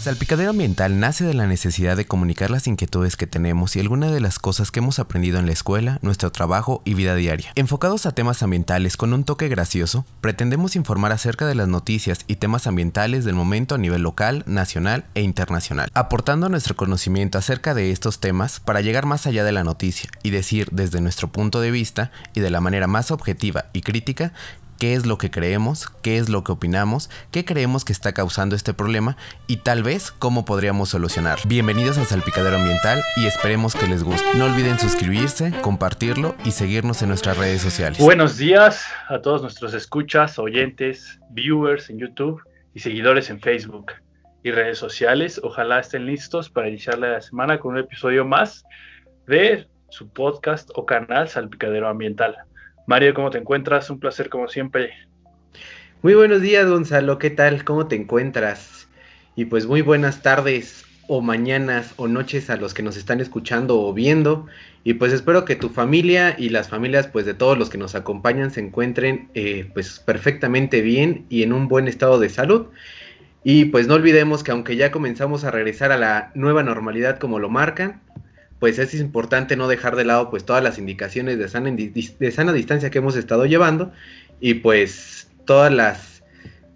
Salpicadero Ambiental nace de la necesidad de comunicar las inquietudes que tenemos y algunas de las cosas que hemos aprendido en la escuela, nuestro trabajo y vida diaria. Enfocados a temas ambientales con un toque gracioso, pretendemos informar acerca de las noticias y temas ambientales del momento a nivel local, nacional e internacional, aportando nuestro conocimiento acerca de estos temas para llegar más allá de la noticia y decir desde nuestro punto de vista y de la manera más objetiva y crítica qué es lo que creemos, qué es lo que opinamos, qué creemos que está causando este problema y tal vez cómo podríamos solucionar. Bienvenidos a Salpicadero Ambiental y esperemos que les guste. No olviden suscribirse, compartirlo y seguirnos en nuestras redes sociales. Buenos días a todos nuestros escuchas, oyentes, viewers en YouTube y seguidores en Facebook y redes sociales. Ojalá estén listos para iniciar la semana con un episodio más de su podcast o canal Salpicadero Ambiental. Mario, ¿cómo te encuentras? Un placer como siempre. Muy buenos días, Gonzalo. ¿Qué tal? ¿Cómo te encuentras? Y pues muy buenas tardes o mañanas o noches a los que nos están escuchando o viendo. Y pues espero que tu familia y las familias pues de todos los que nos acompañan se encuentren eh, pues perfectamente bien y en un buen estado de salud. Y pues no olvidemos que aunque ya comenzamos a regresar a la nueva normalidad como lo marcan, pues es importante no dejar de lado pues todas las indicaciones de sana, de sana distancia que hemos estado llevando y pues todas las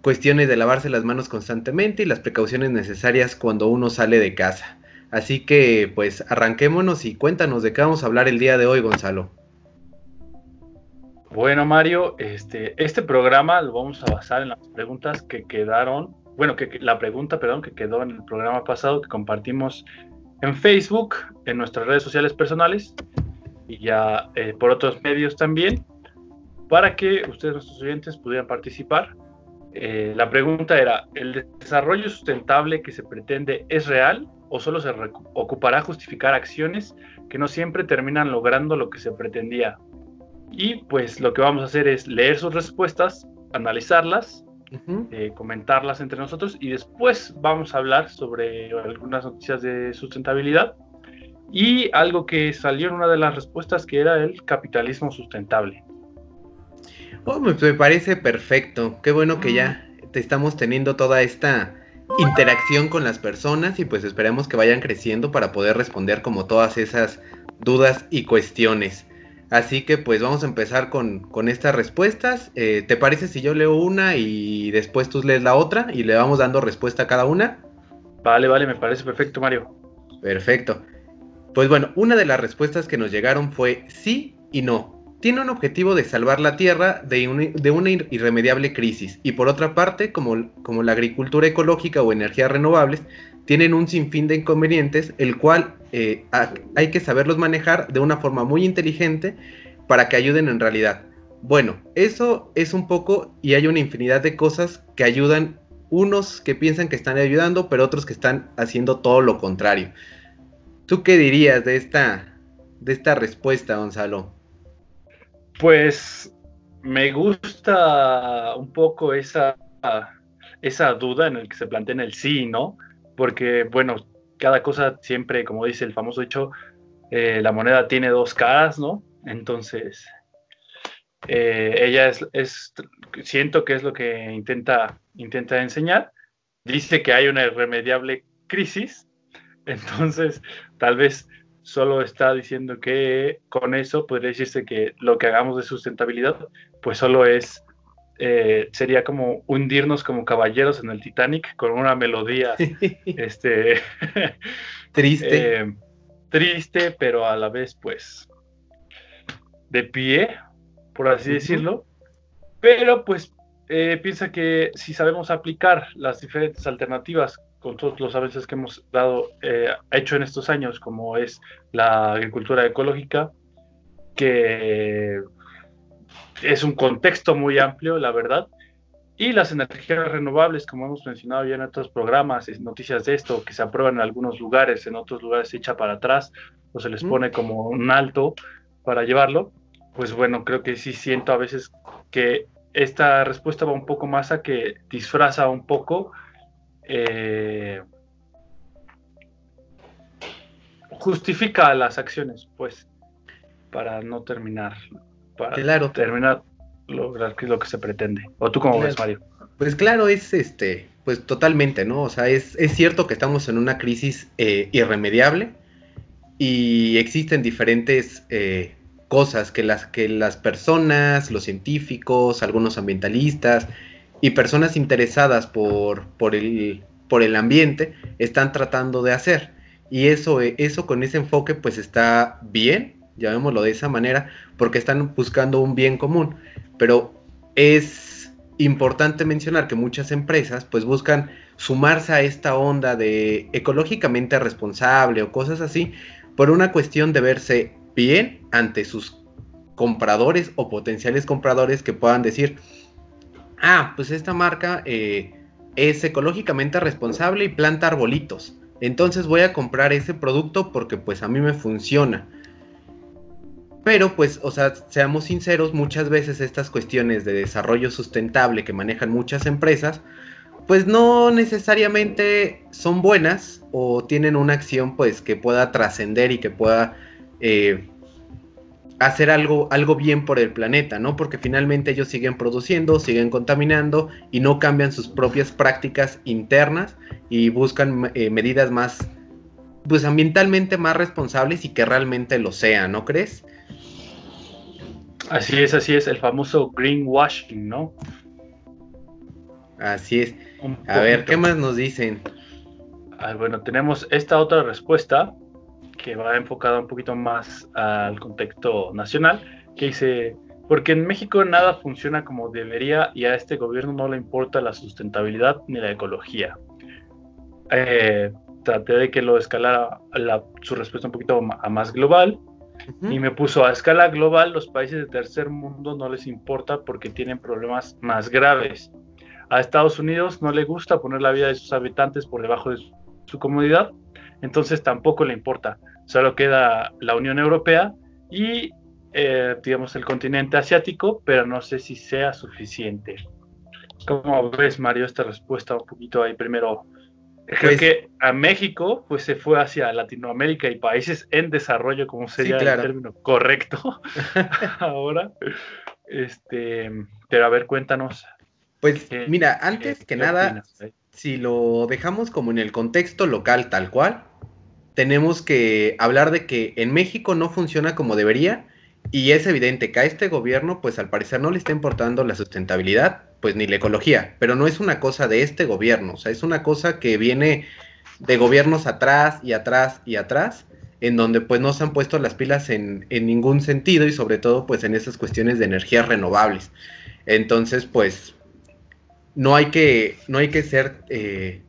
cuestiones de lavarse las manos constantemente y las precauciones necesarias cuando uno sale de casa. Así que pues arranquémonos y cuéntanos de qué vamos a hablar el día de hoy, Gonzalo. Bueno, Mario, este, este programa lo vamos a basar en las preguntas que quedaron, bueno, que la pregunta, perdón, que quedó en el programa pasado que compartimos en Facebook, en nuestras redes sociales personales y ya eh, por otros medios también, para que ustedes, nuestros oyentes, pudieran participar. Eh, la pregunta era, ¿el desarrollo sustentable que se pretende es real o solo se ocupará justificar acciones que no siempre terminan logrando lo que se pretendía? Y pues lo que vamos a hacer es leer sus respuestas, analizarlas eh, comentarlas entre nosotros y después vamos a hablar sobre algunas noticias de sustentabilidad y algo que salió en una de las respuestas que era el capitalismo sustentable. Oh, me, parece perfecto. Qué bueno que ya te estamos teniendo toda esta interacción con las personas y pues esperemos que vayan creciendo para poder responder como todas esas dudas y cuestiones. Así que pues vamos a empezar con, estas respuestas. Eh, ¿Te parece si yo leo una y después tú lees la otra y le vamos dando respuesta a cada una? Vale, vale, me parece perfecto, Mario. Perfecto. Pues bueno, una de las respuestas que nos llegaron fue sí y no. Tiene un objetivo de salvar la tierra de, de una irremediable crisis. Y por otra parte, como, como la agricultura ecológica o energías renovables, tienen un sinfín de inconvenientes, el cual eh, hay que saberlos manejar de una forma muy inteligente para que ayuden en realidad. Bueno, eso es un poco y hay una infinidad de cosas que ayudan, unos que piensan que están ayudando, pero otros que están haciendo todo lo contrario. ¿Tú qué dirías de esta, de esta respuesta, Gonzalo? Pues me gusta un poco esa, esa duda en el que se plantea en el sí, ¿no? Porque, bueno, cada cosa siempre, como dice el famoso dicho, eh, la moneda tiene dos caras, ¿no? Entonces, eh, ella es, siento que es lo que intenta, intenta enseñar. Dice que hay una irremediable crisis, entonces tal vez solo está diciendo que con eso podría decirse que lo que hagamos de sustentabilidad, pues solo es eh, sería como hundirnos como caballeros en el Titanic con una melodía este, triste. Eh, triste, pero a la vez pues de pie, por así decirlo. Pero pues eh, piensa que si sabemos aplicar las diferentes alternativas con todos los avances que hemos dado, hecho en estos años, como es la agricultura ecológica, que es un contexto muy amplio, la verdad. Y las energías renovables, como hemos mencionado ya en otros programas, noticias de esto, que se aprueban en algunos lugares, en otros lugares se echa para atrás o se les pone como un alto para llevarlo, pues bueno, creo que sí siento a veces que esta respuesta va un poco más a que disfraza un poco eh, justifica las acciones, pues, para no terminar para terminar lograr lo que se pretende. ¿O tú cómo ves, Mario? Pues claro, es este, pues totalmente, ¿no? O sea, es, es cierto que estamos en una crisis eh, irremediable y existen diferentes eh, cosas que las, que las personas, los científicos, algunos ambientalistas y personas interesadas por, por, el, por el ambiente están tratando de hacer. Y eso, eso con ese enfoque pues está bien, llamémoslo de esa manera, porque están buscando un bien común. Pero es importante mencionar que muchas empresas pues buscan sumarse a esta onda de ecológicamente responsable o cosas así por una cuestión de verse bien ante sus compradores o potenciales compradores que puedan decir, ah, pues esta marca eh, es ecológicamente responsable y planta arbolitos. Entonces voy a comprar ese producto porque pues a mí me funciona. Pero pues, o sea, seamos sinceros, muchas veces estas cuestiones de desarrollo sustentable que manejan muchas empresas, pues no necesariamente son buenas o tienen una acción pues que pueda trascender y que pueda eh, hacer algo, algo bien por el planeta, ¿no? Porque finalmente ellos siguen produciendo, siguen contaminando y no cambian sus propias prácticas internas y buscan eh, medidas más, pues ambientalmente más responsables y que realmente lo sean, ¿no crees? Así es, así es, el famoso greenwashing, ¿no? Así es. A ver, ¿qué más nos dicen? Ah, bueno, tenemos esta otra respuesta que va enfocada un poquito más al contexto nacional, que dice, porque en México nada funciona como debería y a este gobierno no le importa la sustentabilidad ni la ecología. Eh, traté de que lo escalara su respuesta un poquito a más global y me puso a escala global, los países de tercer mundo no les importa porque tienen problemas más graves. A Estados Unidos no le gusta poner la vida de sus habitantes por debajo de su comodidad, entonces tampoco le importa. Solo queda la Unión Europea y, eh, digamos, el continente asiático, pero no sé si sea suficiente. ¿Cómo ves, Mario, esta respuesta un poquito ahí primero Creo pues que a México pues se fue hacia Latinoamérica y países en desarrollo, como sería el término correcto ahora. Este, pero a ver, cuéntanos. Pues mira, antes que nada, si lo dejamos como en el contexto local tal cual, tenemos que hablar de que en México no funciona como debería y es evidente que a este gobierno, pues al parecer no le está importando la sustentabilidad, pues ni la ecología, pero no es una cosa de este gobierno, o sea, es una cosa que viene de gobiernos atrás y atrás y atrás, en donde pues no se han puesto las pilas en, en ningún sentido y sobre todo pues en esas cuestiones de energías renovables. Entonces, pues no hay que, no hay que ser eh,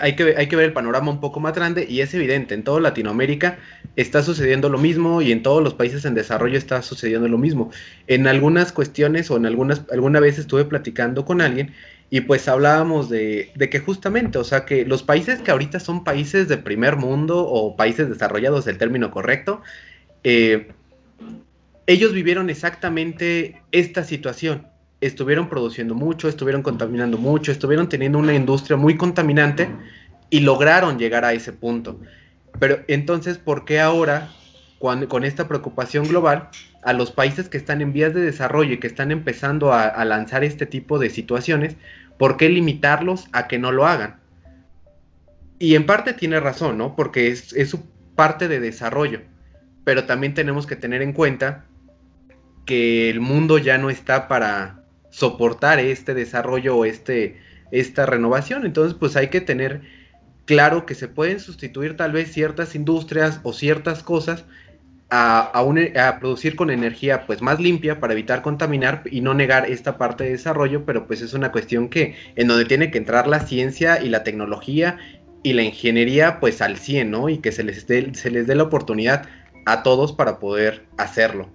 hay, que, hay que ver el panorama un poco más grande y es evidente, en toda Latinoamérica está sucediendo lo mismo y en todos los países en desarrollo está sucediendo lo mismo. En algunas cuestiones o en algunas, alguna vez estuve platicando con alguien y pues hablábamos de, de, que justamente, o sea, que los países que ahorita son países de primer mundo o países desarrollados, el término correcto, eh, ellos vivieron exactamente esta situación estuvieron produciendo mucho, estuvieron contaminando mucho, estuvieron teniendo una industria muy contaminante y lograron llegar a ese punto. Pero entonces, ¿por qué ahora, con esta preocupación global, a los países que están en vías de desarrollo y que están empezando a, lanzar este tipo de situaciones, ¿por qué limitarlos a que no lo hagan? Y en parte tiene razón, ¿no? Porque es, su parte de desarrollo. Pero también tenemos que tener en cuenta que el mundo ya no está para, soportar este desarrollo o este, esta renovación. Entonces, pues hay que tener claro que se pueden sustituir tal vez ciertas industrias o ciertas cosas a, producir con energía pues más limpia para evitar contaminar y no negar esta parte de desarrollo, pero pues es una cuestión que en donde tiene que entrar la ciencia y la tecnología y la ingeniería pues al 100, ¿no? Y que se les dé, se les dé la oportunidad a todos para poder hacerlo.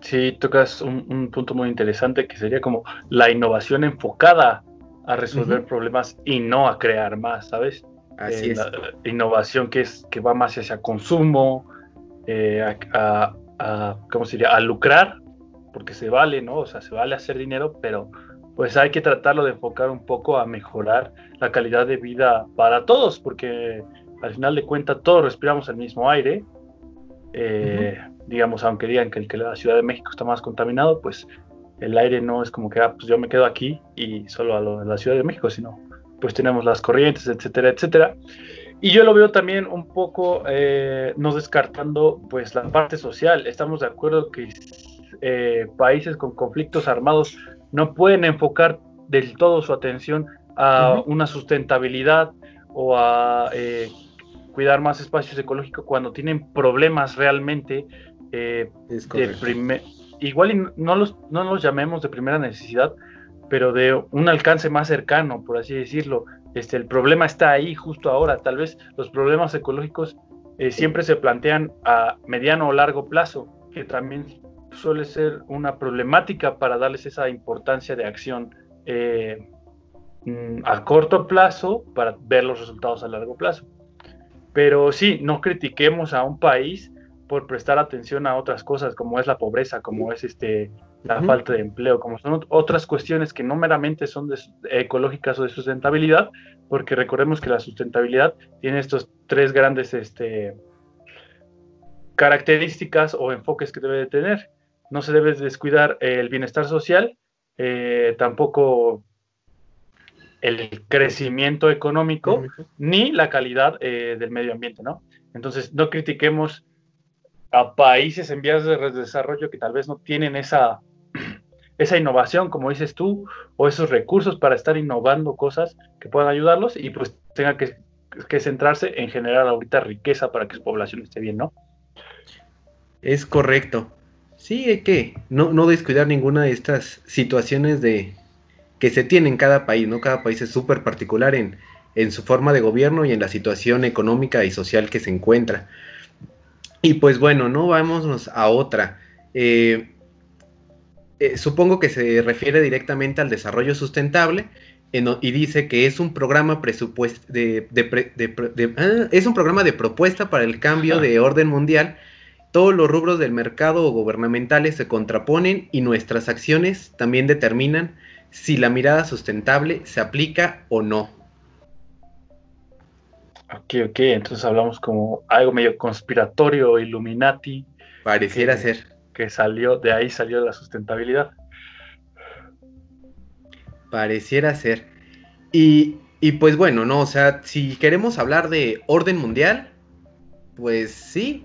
Sí, tocas un, punto muy interesante que sería como la innovación enfocada a resolver problemas y no a crear más, ¿sabes? Así eh, es. innovación que es que va más hacia consumo, eh, a, ¿cómo sería? A lucrar, porque se vale, ¿no? O sea, se vale hacer dinero, pero pues hay que tratarlo de enfocar un poco a mejorar la calidad de vida para todos, porque al final de cuentas todos respiramos el mismo aire. Eh, digamos, aunque digan que que la Ciudad de México está más contaminado, pues el aire no es como que, ah, pues yo me quedo aquí y solo a, lo, la Ciudad de México, sino pues tenemos las corrientes, etcétera, etcétera. Y yo lo veo también un poco, eh, no descartando pues la parte social. Estamos de acuerdo que eh, países con conflictos armados no pueden enfocar del todo su atención a una sustentabilidad o a eh, cuidar más espacios ecológicos cuando tienen problemas realmente de primer, igual y no los, no los llamemos de primera necesidad, pero de un alcance más cercano, por así decirlo. Este, el problema está ahí justo ahora. Tal vez los problemas ecológicos eh, siempre se plantean a mediano o largo plazo, que también suele ser una problemática para darles esa importancia de acción eh, mm, a corto plazo para ver los resultados a largo plazo. Pero sí, no critiquemos a un país por prestar atención a otras cosas como es la pobreza, como es este la falta de empleo, como son otras cuestiones que no meramente son ecológicas o de sustentabilidad, porque recordemos que la sustentabilidad tiene estos tres grandes este, características o enfoques que debe de tener. No se debe descuidar el bienestar social, eh, tampoco el crecimiento económico, ni la calidad eh, del medio ambiente, ¿no? Entonces, no critiquemos a países en vías de desarrollo que tal vez no tienen esa esa innovación, como dices tú, o esos recursos para estar innovando cosas que puedan ayudarlos y pues tenga que, centrarse en generar ahorita riqueza para que su población esté bien, ¿no? Es correcto. Sí, hay que no, no descuidar ninguna de estas situaciones de que se tiene en cada país, ¿no? Cada país es súper particular en, en su forma de gobierno y en la situación económica y social que se encuentra. Y pues bueno, no vámonos a otra. Eh, eh, supongo que se refiere directamente al desarrollo sustentable y dice que es un programa de, ah, es un programa de propuesta para el cambio de orden mundial. Todos los rubros del mercado o gubernamentales se contraponen y nuestras acciones también determinan si la mirada sustentable se aplica o no. Ok, ok, entonces hablamos como algo medio conspiratorio, Illuminati. Pareciera ser que salió, de ahí salió la sustentabilidad. Pareciera ser. Y, y pues bueno, ¿no? O sea, si queremos hablar de orden mundial, pues sí,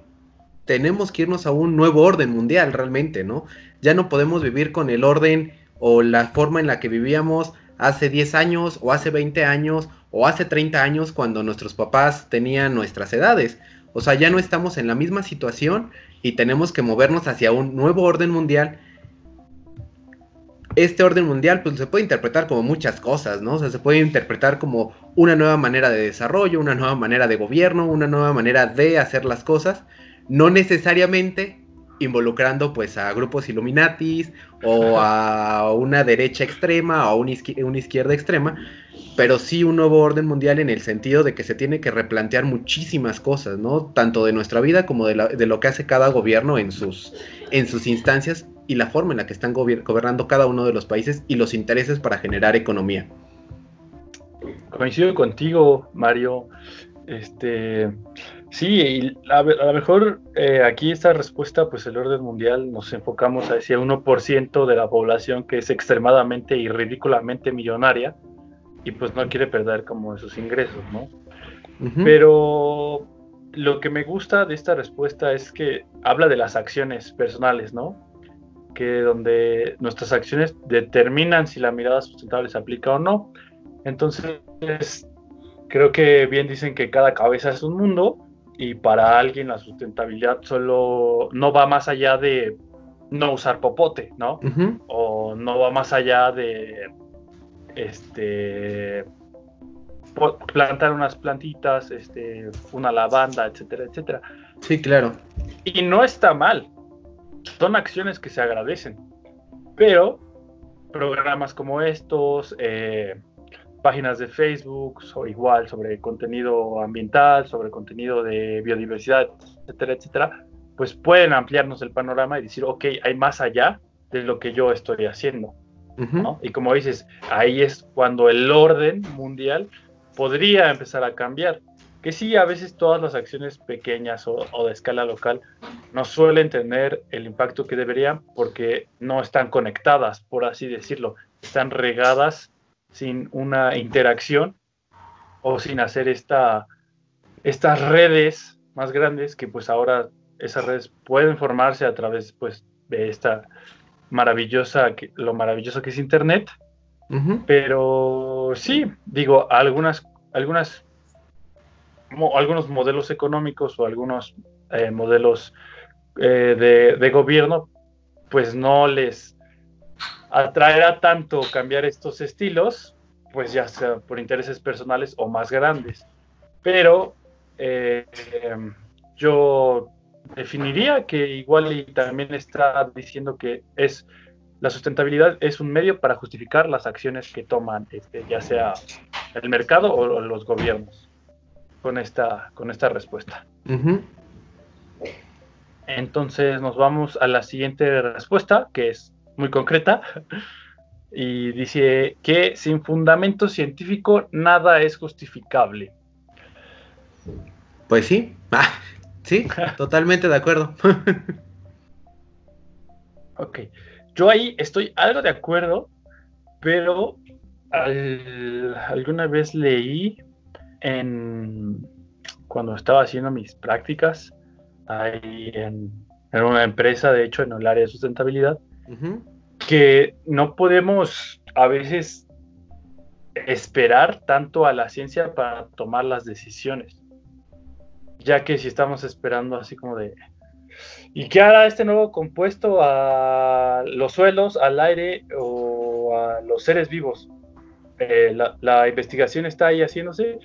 tenemos que irnos a un nuevo orden mundial realmente, ¿no? Ya no podemos vivir con el orden o la forma en la que vivíamos hace 10 años o hace 20 años o hace 30 años cuando nuestros papás tenían nuestras edades. O sea, ya no estamos en la misma situación y tenemos que movernos hacia un nuevo orden mundial. Este orden mundial pues se puede interpretar como muchas cosas, ¿no? O sea, se puede interpretar como una nueva manera de desarrollo, una nueva manera de gobierno, una nueva manera de hacer las cosas, no necesariamente involucrando pues a grupos Illuminatis o a una derecha extrema o a una izquierda extrema, pero sí un nuevo orden mundial en el sentido de que se tiene que replantear muchísimas cosas, ¿no? Tanto de nuestra vida como de, lo que hace cada gobierno en sus, en sus instancias y la forma en la que están gobernando cada uno de los países y los intereses para generar economía. Coincido contigo, Mario. Este, sí, a, lo mejor eh, aquí esta respuesta, pues el orden mundial nos enfocamos hacia 1% de la población que es extremadamente y ridículamente millonaria y pues no quiere perder como esos ingresos, ¿no? Pero lo que me gusta de esta respuesta es que habla de las acciones personales, ¿no? Que donde nuestras acciones determinan si la mirada sustentable se aplica o no. Entonces, creo que bien dicen que cada cabeza es un mundo y para alguien la sustentabilidad solo no va más allá de no usar popote, ¿no? O no va más allá de este plantar unas plantitas, este, una lavanda, etcétera, etcétera. Sí, claro. Y no está mal. Son acciones que se agradecen. Pero programas como estos, eh, páginas de Facebook, o igual sobre contenido ambiental, sobre contenido de biodiversidad, etcétera, etcétera, pues pueden ampliarnos el panorama y decir, ok, hay más allá de lo que yo estoy haciendo. Y como dices, ahí es cuando el orden mundial podría empezar a cambiar, que sí, a veces todas las acciones pequeñas o, de escala local no suelen tener el impacto que deberían porque no están conectadas, por así decirlo, están regadas sin una interacción o sin hacer esta, estas redes más grandes que pues ahora esas redes pueden formarse a través pues de esta maravillosa, lo maravilloso que es Internet. Pero sí, digo, algunas, algunas algunos modelos económicos o algunos eh, modelos eh, de, gobierno, pues no les atraerá tanto cambiar estos estilos, pues ya sea por intereses personales o más grandes. Pero eh, yo definiría que igual y también está diciendo que es la sustentabilidad es un medio para justificar las acciones que toman, este, ya sea el mercado o los gobiernos con esta, con esta respuesta. Entonces nos vamos a la siguiente respuesta, que es muy concreta, y dice que sin fundamento científico nada es justificable. Pues sí, ah, sí, totalmente de acuerdo. ok, yo ahí estoy algo de acuerdo, pero alguna vez leí en, cuando estaba haciendo mis prácticas ahí en, una empresa, de hecho, en el área de sustentabilidad, que no podemos a veces esperar tanto a la ciencia para tomar las decisiones. Ya que si estamos esperando así como de, ¿y qué hará este nuevo compuesto a los suelos, al aire o a los seres vivos? Eh, la, investigación está ahí haciéndose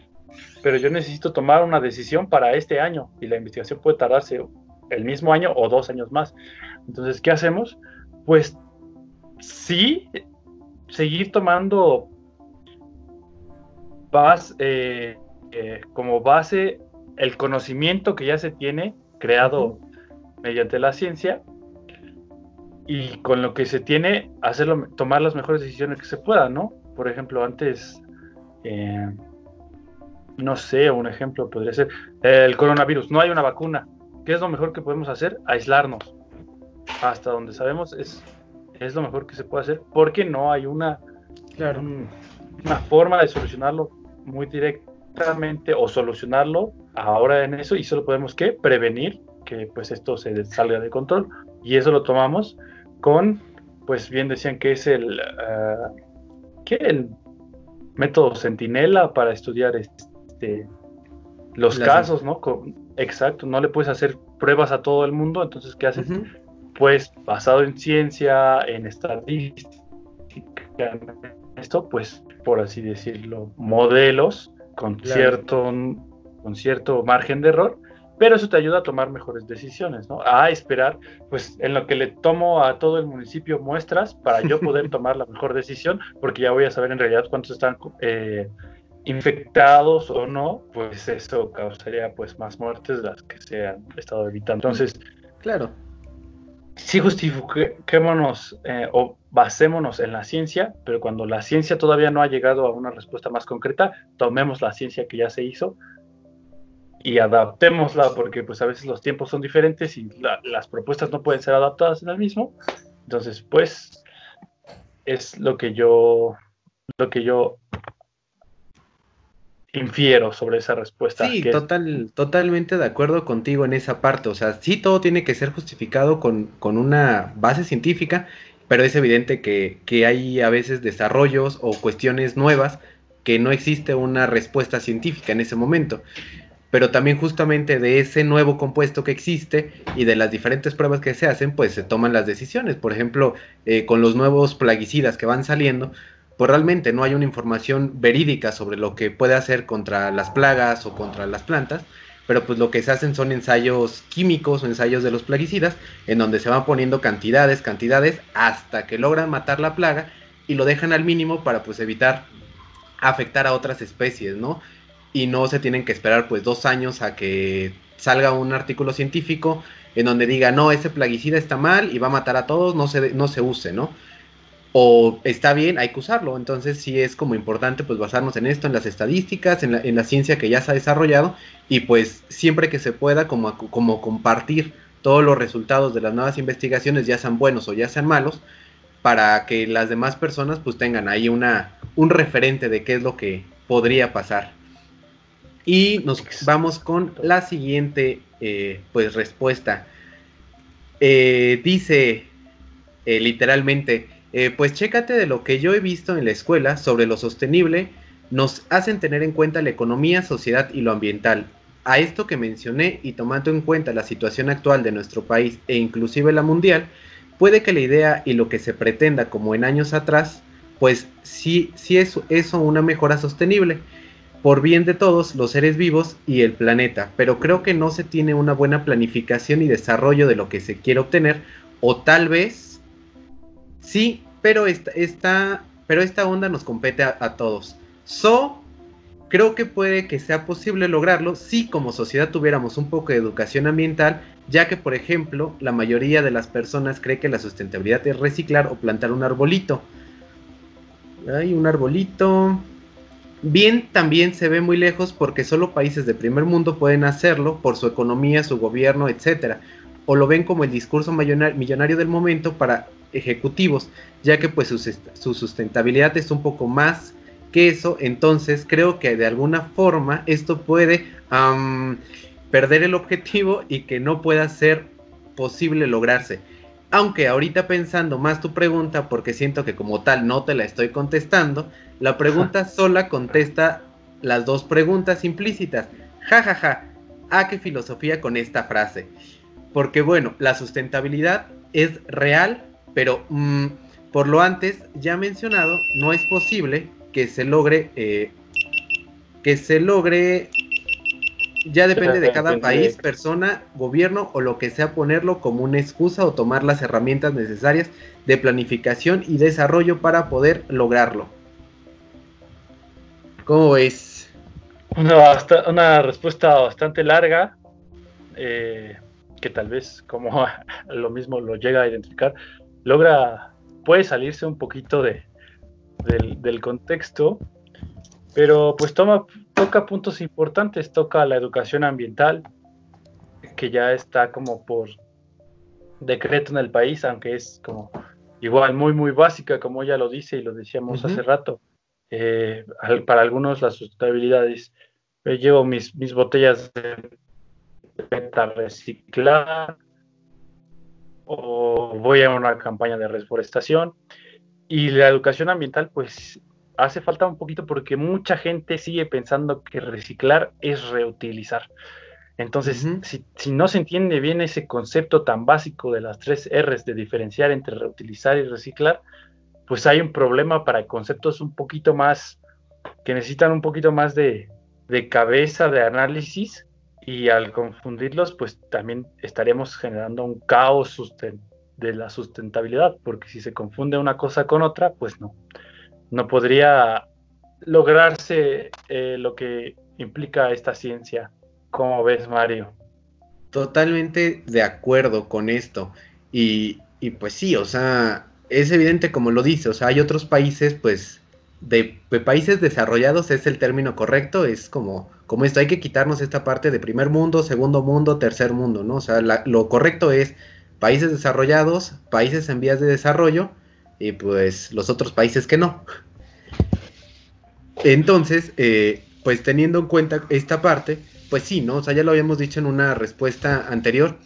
pero yo necesito tomar una decisión para este año y la investigación puede tardarse el mismo año o dos años más. Entonces, ¿qué hacemos? Pues sí, seguir tomando eh, eh, como base el conocimiento que ya se tiene creado mediante la ciencia y con lo que se tiene hacerlo tomar las mejores decisiones que se puedan, ¿no? Por ejemplo, antes eh, no sé, un ejemplo podría ser el coronavirus. No hay una vacuna. ¿Qué es lo mejor que podemos hacer? Aislarnos. Hasta donde sabemos es, es lo mejor que se puede hacer porque no hay una, una forma de solucionarlo muy directamente o solucionarlo ahora en eso y solo podemos que prevenir que pues esto se salga de control y eso lo tomamos con pues bien decían que es el uh, ¿qué? el método centinela para estudiar este este, los casos, ¿no? exacto, no le puedes hacer pruebas a todo el mundo, entonces, ¿qué haces? Pues basado en ciencia, en estadística, esto, pues, por así decirlo, modelos con, cierto, con cierto margen de error, pero eso te ayuda a tomar mejores decisiones, ¿no? A esperar, pues en lo que le tomo a todo el municipio muestras para yo poder tomar la mejor decisión, porque ya voy a saber en realidad cuántos están eh, infectados o no, pues eso causaría pues más muertes de las que se han estado evitando. Entonces, claro. Sí justifiquémonos eh, o basémonos en la ciencia, pero cuando la ciencia todavía no ha llegado a una respuesta más concreta, tomemos la ciencia que ya se hizo y adaptémosla porque pues a veces los tiempos son diferentes y las propuestas no pueden ser adaptadas en el mismo. Entonces, pues es lo que yo lo que yo infiero sobre esa respuesta. Sí, total, totalmente de acuerdo contigo en esa parte. O sea, sí todo tiene que ser justificado con, con una base científica, pero es evidente que, que, hay a veces desarrollos o cuestiones nuevas que no existe una respuesta científica en ese momento. Pero también justamente de ese nuevo compuesto que existe y de las diferentes pruebas que se hacen, pues se toman las decisiones. Por ejemplo, eh, con los nuevos plaguicidas que van saliendo, pues realmente no hay una información verídica sobre lo que puede hacer contra las plagas o contra las plantas, pero pues lo que se hacen son ensayos químicos o ensayos de los plaguicidas, en donde se van poniendo cantidades, cantidades, hasta que logran matar la plaga y lo dejan al mínimo para pues evitar afectar a otras especies, ¿no? Y no se tienen que esperar pues dos años a que salga un artículo científico en donde diga, no, ese plaguicida está mal y va a matar a todos, no se, no se use, ¿no? O está bien, hay que usarlo. Entonces sí es como importante pues basarnos en esto, en las estadísticas, en la, en la ciencia que ya se ha desarrollado y pues siempre que se pueda como, como compartir todos los resultados de las nuevas investigaciones, ya sean buenos o ya sean malos, para que las demás personas pues tengan ahí una, un referente de qué es lo que podría pasar. Y nos vamos con la siguiente eh, pues respuesta. Eh, dice eh, literalmente, pues chécate de lo que yo he visto en la escuela sobre lo sostenible, nos hacen tener en cuenta la economía, sociedad y lo ambiental. A esto que mencioné y tomando en cuenta la situación actual de nuestro país e inclusive la mundial, puede que la idea y lo que se pretenda como en años atrás, pues sí, sí es eso una mejora sostenible por bien de todos los seres vivos y el planeta, pero creo que no se tiene una buena planificación y desarrollo de lo que se quiere obtener, o tal vez sí, pero esta, pero esta onda nos compete a, todos. So, creo que puede que sea posible lograrlo si como sociedad tuviéramos un poco de educación ambiental, ya que por ejemplo la mayoría de las personas cree que la sustentabilidad es reciclar o plantar un arbolito. Hay un arbolito. Bien, también se ve muy lejos porque solo países de primer mundo pueden hacerlo por su economía, su gobierno, etc. O lo ven como el discurso millonario del momento para ejecutivos, ya que pues su, sustentabilidad es un poco más que eso, entonces creo que de alguna forma esto puede perder el objetivo y que no pueda ser posible lograrse. Aunque ahorita pensando más tu pregunta, porque siento que como tal no te la estoy contestando, la pregunta sola contesta las dos preguntas implícitas. Ja, ja, ja. ¿A qué filosofía con esta frase? Porque bueno, la sustentabilidad es real, pero mm, por lo antes ya mencionado, no es posible que se logre, eh, que se logre ya depende de cada país, persona, gobierno o lo que sea ponerlo como una excusa o tomar las herramientas necesarias de planificación y desarrollo para poder lograrlo. ¿Cómo es? Una, respuesta bastante larga, eh, que tal vez como lo mismo lo llega a identificar, logra, puede salirse un poquito de, del contexto, pero pues toma toca puntos importantes, toca la educación ambiental, que ya está como por decreto en el país, aunque es como igual muy, muy básica, como ya lo dice y lo decíamos hace rato. Eh, para algunos las sustentabilidades, yo llevo mis, mis botellas de reciclar o voy a una campaña de reforestación y la educación ambiental pues hace falta un poquito porque mucha gente sigue pensando que reciclar es reutilizar. Entonces, si, no se entiende bien ese concepto tan básico de las tres R's de diferenciar entre reutilizar y reciclar, pues hay un problema para conceptos un poquito más, que necesitan un poquito más de, cabeza, de análisis, y al confundirlos, pues también estaremos generando un caos de la sustentabilidad, porque si se confunde una cosa con otra, pues no no podría lograrse eh, lo que implica esta ciencia. ¿Cómo ves, Mario? Totalmente de acuerdo con esto. Y, y, pues sí, o sea, es evidente como lo dice, o sea, hay otros países, pues, de, países desarrollados es el término correcto, es como, como esto, hay que quitarnos esta parte de primer mundo, segundo mundo, tercer mundo, ¿no? O sea, lo correcto es países desarrollados, países en vías de desarrollo, y pues los otros países que no. Entonces, eh, pues teniendo en cuenta esta parte, pues sí, ¿no? O sea, ya lo habíamos dicho en una respuesta anterior.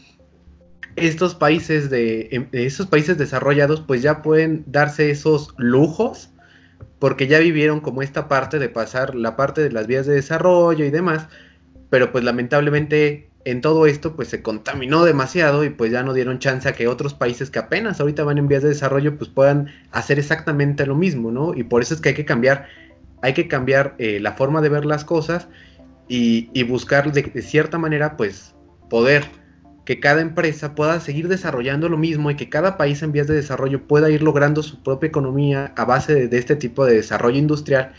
Estos países de em, esos países desarrollados, pues ya pueden darse esos lujos, porque ya vivieron como esta parte de pasar la parte de las vías de desarrollo y demás, pero pues lamentablemente en todo esto pues se contaminó demasiado y pues ya no dieron chance a que otros países que apenas ahorita van en vías de desarrollo pues puedan hacer exactamente lo mismo, ¿no? Y por eso es que hay que cambiar, hay que cambiar eh, la forma de ver las cosas y, buscar de, cierta manera pues poder que cada empresa pueda seguir desarrollando lo mismo y que cada país en vías de desarrollo pueda ir logrando su propia economía a base de este tipo de desarrollo industrial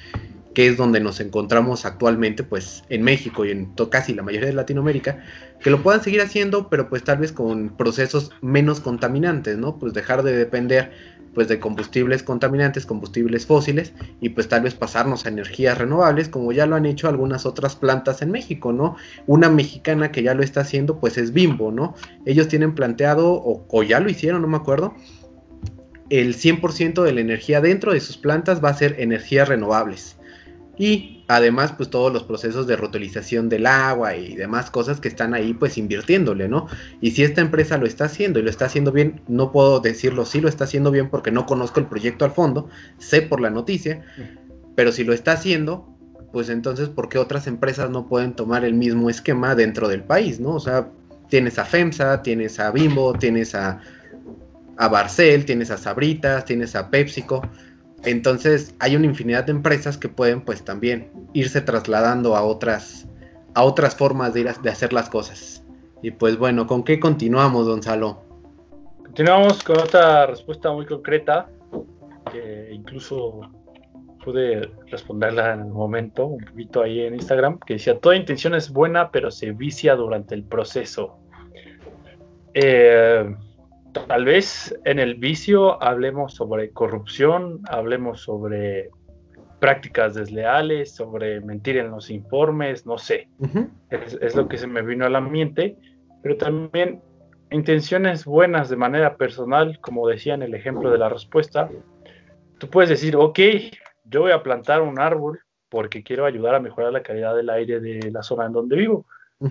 que es donde nos encontramos actualmente, pues en México y en casi la mayoría de Latinoamérica, que lo puedan seguir haciendo, pero pues tal vez con procesos menos contaminantes, ¿no? Pues dejar de depender pues de combustibles contaminantes, combustibles fósiles y pues tal vez pasarnos a energías renovables como ya lo han hecho algunas otras plantas en México, ¿no? Una mexicana que ya lo está haciendo pues es Bimbo, ¿no? Ellos tienen planteado o, ya lo hicieron, no me acuerdo, el 100% de la energía dentro de sus plantas va a ser energías renovables. Y además, pues todos los procesos de reutilización del agua y demás cosas que están ahí, pues invirtiéndole, ¿no? Y si esta empresa lo está haciendo y lo está haciendo bien, no puedo decirlo si lo está haciendo bien porque no conozco el proyecto al fondo, sé por la noticia, pero si lo está haciendo, pues entonces, ¿por qué otras empresas no pueden tomar el mismo esquema dentro del país, ¿no? O sea, tienes a FEMSA, tienes a Bimbo, tienes a, a Barcel, tienes a Sabritas, tienes a PepsiCo entonces hay una infinidad de empresas que pueden pues también irse trasladando a otras, a otras formas de, ir hacer las cosas. Y pues bueno, ¿con qué continuamos, Gonzalo? Continuamos con otra respuesta muy concreta, que incluso pude responderla en el momento, un poquito ahí en Instagram, que decía, toda intención es buena, pero se vicia durante el proceso. Eh, Tal vez en el vicio hablemos sobre corrupción, hablemos sobre prácticas desleales, sobre mentir en los informes, no sé. es, lo que se me vino a la mente, pero también intenciones buenas de manera personal, como decía en el ejemplo de la respuesta. Tú puedes decir, ok, yo voy a plantar un árbol porque quiero ayudar a mejorar la calidad del aire de la zona en donde vivo.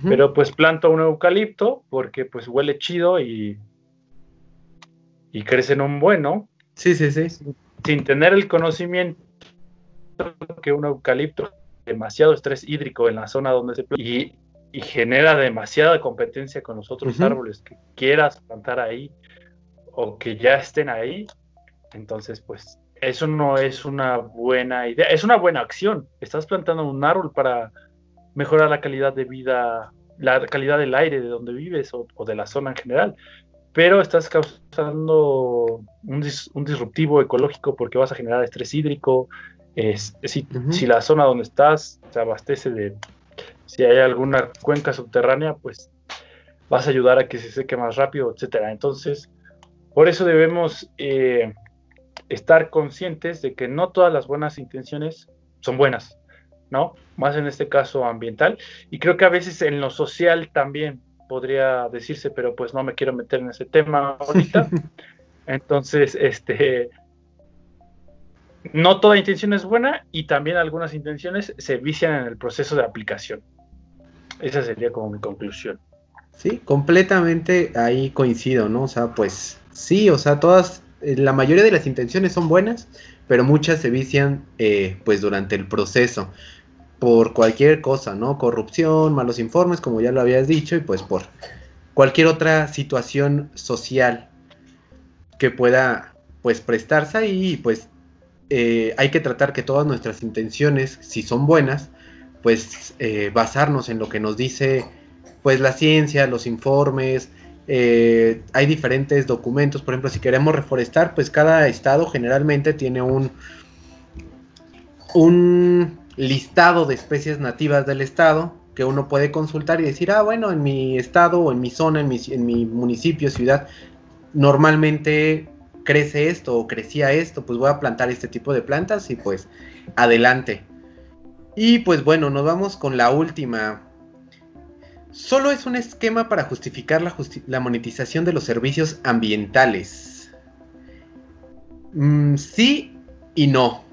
Pero pues planto un eucalipto porque pues huele chido y y crecen un bueno. Sí, sí, sí. Sin tener el conocimiento que un eucalipto demasiado estrés hídrico en la zona donde se planta y, genera demasiada competencia con los otros árboles que quieras plantar ahí o que ya estén ahí. Entonces, pues eso no es una buena idea, es una buena acción. Estás plantando un árbol para mejorar la calidad de vida, la calidad del aire de donde vives o de la zona en general pero estás causando un, disruptivo ecológico porque vas a generar estrés hídrico. si, la zona donde estás se abastece de, si hay alguna cuenca subterránea, pues vas a ayudar a que se seque más rápido, etcétera. Entonces, por eso debemos eh, estar conscientes de que no todas las buenas intenciones son buenas, ¿no? Más en este caso ambiental. Y creo que a veces en lo social también, podría decirse, pero pues no me quiero meter en ese tema ahorita. Entonces, este, no toda intención es buena y también algunas intenciones se vician en el proceso de aplicación. Esa sería como mi conclusión. Sí, completamente ahí coincido, ¿no? O sea, pues sí, o sea, todas, eh, la mayoría de las intenciones son buenas, pero muchas se vician eh, pues durante el proceso por cualquier cosa, ¿no? Corrupción, malos informes, como ya lo habías dicho, y pues por cualquier otra situación social que pueda pues prestarse ahí y pues eh, hay que tratar que todas nuestras intenciones, si son buenas, pues eh, basarnos en lo que nos dice pues la ciencia, los informes, eh, hay diferentes documentos, por ejemplo, si queremos reforestar, pues cada estado generalmente tiene un, un listado de especies nativas del estado que uno puede consultar y decir, ah, bueno, en mi estado o en mi zona, en mi, municipio, ciudad, normalmente crece esto o crecía esto, pues voy a plantar este tipo de plantas y pues adelante. Y pues bueno, nos vamos con la última. Solo es un esquema para justificar la, la monetización de los servicios ambientales. Mm, sí y no.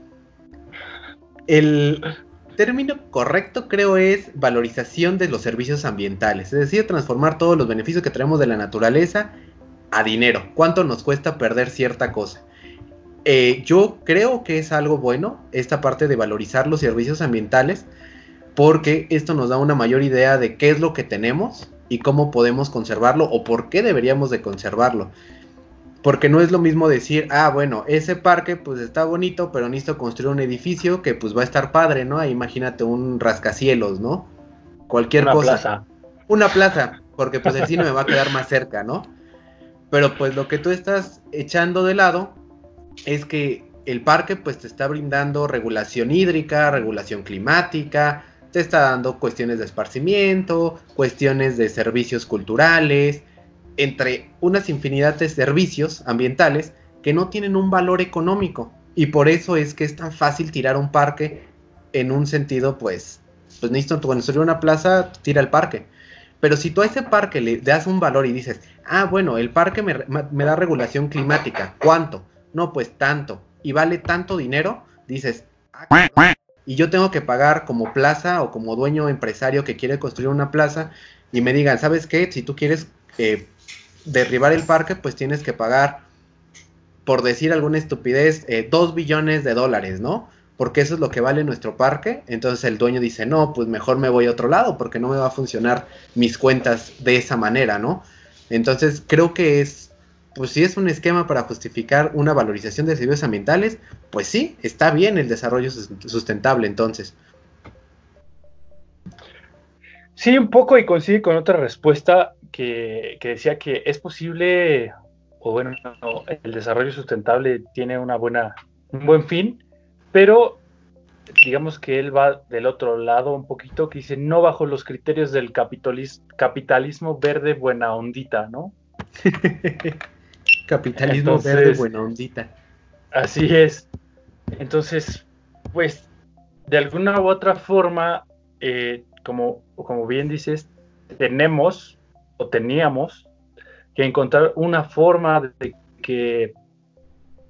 El término correcto creo es valorización de los servicios ambientales, es decir, transformar todos los beneficios que tenemos de la naturaleza a dinero. ¿Cuánto nos cuesta perder cierta cosa? Eh, yo creo que es algo bueno esta parte de valorizar los servicios ambientales porque esto nos da una mayor idea de qué es lo que tenemos y cómo podemos conservarlo o por qué deberíamos de conservarlo. Porque no es lo mismo decir, ah, bueno, ese parque pues está bonito, pero necesito construir un edificio que pues va a estar padre, ¿no? imagínate un rascacielos, ¿no? Cualquier Una cosa. Plaza. Una plaza, porque pues el cine me va a quedar más cerca, ¿no? Pero pues lo que tú estás echando de lado es que el parque pues te está brindando regulación hídrica, regulación climática, te está dando cuestiones de esparcimiento, cuestiones de servicios culturales, entre unas infinidades de servicios ambientales que no tienen un valor económico. Y por eso es que es tan fácil tirar un parque en un sentido, pues, pues necesito construir una plaza, tira el parque. Pero si tú a ese parque le das un valor y dices, ah, bueno, el parque me, me da regulación climática, ¿cuánto? No, pues tanto. Y vale tanto dinero, dices, ah, y yo tengo que pagar como plaza o como dueño empresario que quiere construir una plaza y me digan, ¿sabes qué? Si tú quieres eh, derribar el parque, pues tienes que pagar, por decir alguna estupidez, eh, dos billones de dólares, ¿no? Porque eso es lo que vale nuestro parque. Entonces el dueño dice, no, pues mejor me voy a otro lado porque no me va a funcionar mis cuentas de esa manera, ¿no? Entonces creo que es pues si es un esquema para justificar una valorización de servicios ambientales, pues sí, está bien el desarrollo sustentable entonces. Sí, un poco y coincide con otra respuesta que, decía que es posible, o bueno, el desarrollo sustentable tiene una buena, un buen fin, pero digamos que él va del otro lado un poquito, que dice no bajo los criterios del capitalismo verde buena ondita, ¿no? Capitalismo verde buena ondita. Así es. Entonces, pues, de alguna u otra forma, eh, como, como bien dices, tenemos o teníamos que encontrar una forma de que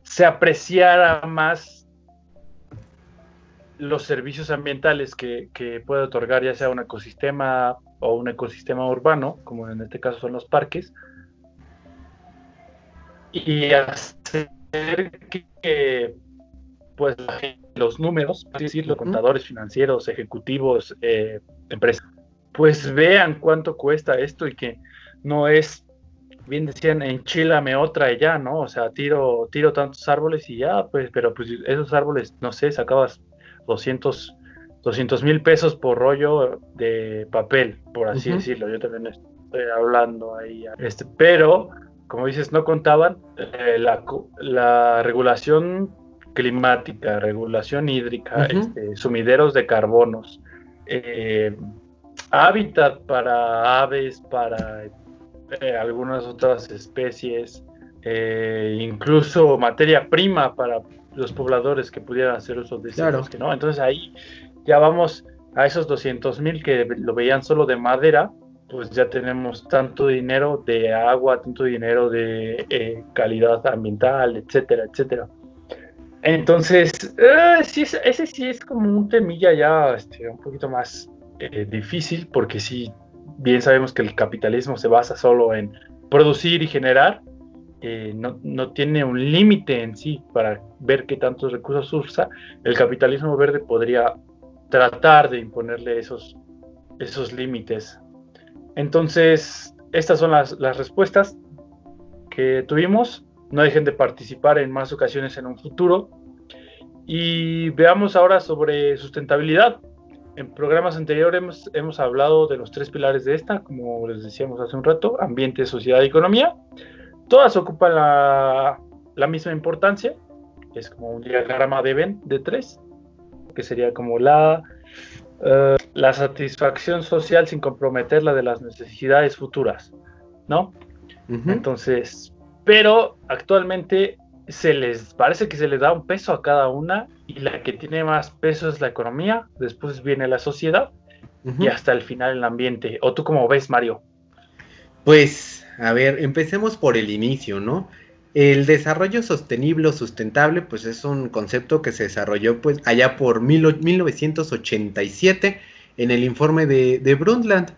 se apreciara más los servicios ambientales que, que, puede otorgar ya sea un ecosistema o un ecosistema urbano, como en este caso son los parques, y hacer que pues los números, es decir, los contadores financieros, ejecutivos, eh, empresas, pues vean cuánto cuesta esto y que no es, bien decían, enchilame otra y ya, ¿no? O sea, tiro, tiro tantos árboles y ya, pues, pero pues esos árboles, no sé, sacabas 200 mil pesos por rollo de papel, por así decirlo. Yo también estoy hablando ahí. Este, pero como dices, no contaban eh, la, regulación climática, regulación hídrica, este, sumideros de carbonos, eh, hábitat para aves, para eh, algunas otras especies, incluso materia prima para los pobladores que pudieran hacer uso de ese bosque, ¿no? Entonces ahí ya vamos a esos 200 mil que lo veían solo de madera, pues ya tenemos tanto dinero de agua, tanto dinero de eh, calidad ambiental, etcétera, etcétera. Entonces, eh, ese sí es como un temilla ya este, un poquito más eh, difícil, porque sí, bien sabemos que el capitalismo se basa solo en producir y generar, no, no, tiene un límite en sí para ver qué tantos recursos usa. El capitalismo verde podría tratar de imponerle esos, esos límites entonces, estas son las, respuestas que tuvimos. No dejen de participar en más ocasiones en un futuro. Y veamos ahora sobre sustentabilidad. En programas anteriores hemos, hablado de los tres pilares de esta, como les decíamos hace un rato, ambiente, sociedad y economía. Todas ocupan la, misma importancia, es como un diagrama de Venn de tres, que sería como la eh, la satisfacción social sin comprometer la de las necesidades futuras, ¿no? Entonces, pero actualmente se les parece que se les da un peso a cada una y la que tiene más peso es la economía, después viene la sociedad y hasta el final el ambiente. ¿O tú cómo ves, Mario? Pues, a ver, empecemos por el inicio, ¿no? El desarrollo sostenible o sustentable, pues es un concepto que se desarrolló pues allá por 1987 en el informe de, de Brundtland.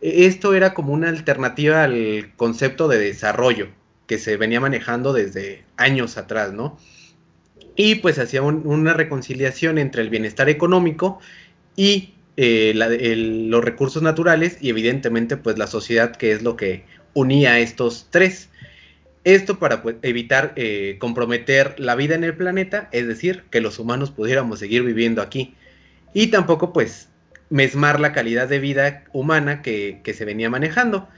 E, esto era como una alternativa al concepto de desarrollo que se venía manejando desde años atrás, ¿no? Y pues hacía una reconciliación entre el bienestar económico y eh, los recursos naturales y evidentemente pues la sociedad que es lo que unía a estos tres. Esto para pues, evitar eh, comprometer la vida en el planeta, es decir, que los humanos pudiéramos seguir viviendo aquí. Y tampoco pues mesmar la calidad de vida humana que, se venía manejando.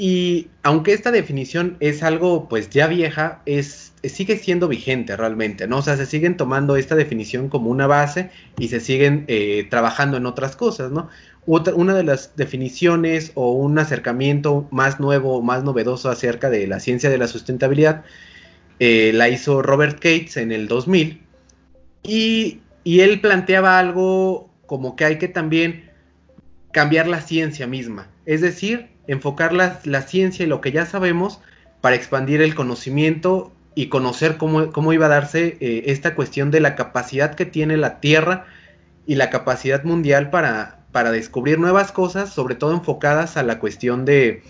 Y aunque esta definición es algo pues ya vieja, es, sigue siendo vigente realmente, ¿no? O sea, se siguen tomando esta definición como una base y se siguen eh, trabajando en otras cosas, ¿no? una de las definiciones o un acercamiento más nuevo, más novedoso acerca de la ciencia de la sustentabilidad, eh, la hizo Robert Cates en el 2000 y, y él planteaba algo como que hay que también cambiar la ciencia misma, es decir, enfocar la, la ciencia y lo que ya sabemos para expandir el conocimiento y conocer cómo, cómo iba a darse eh, esta cuestión de la capacidad que tiene la Tierra y la capacidad mundial para, para descubrir nuevas cosas, sobre todo enfocadas a la cuestión de,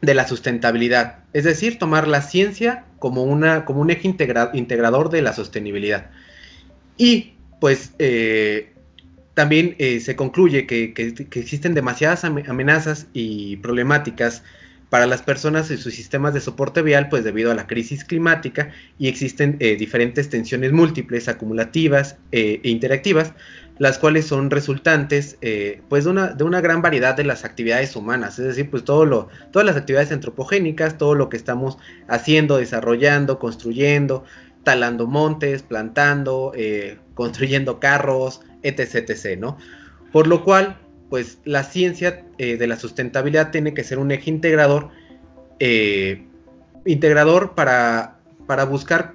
de la sustentabilidad. Es decir, tomar la ciencia como, una, como un eje integrador de la sostenibilidad. Y pues eh, también eh, se concluye que, existen demasiadas amenazas y problemáticas para las personas y sus sistemas de soporte vial, pues debido a la crisis climática y existen eh, diferentes tensiones múltiples, acumulativas eh, e interactivas, las cuales son resultantes eh, pues de una, de una, gran variedad de las actividades humanas, es decir, pues todo lo, todas las actividades antropogénicas, todo lo que estamos haciendo, desarrollando, construyendo, talando montes, plantando, construyendo carros, etc, etc, ¿no? Por lo cual, pues la ciencia eh, de la sustentabilidad tiene que ser un eje integrador, eh, integrador para, para buscar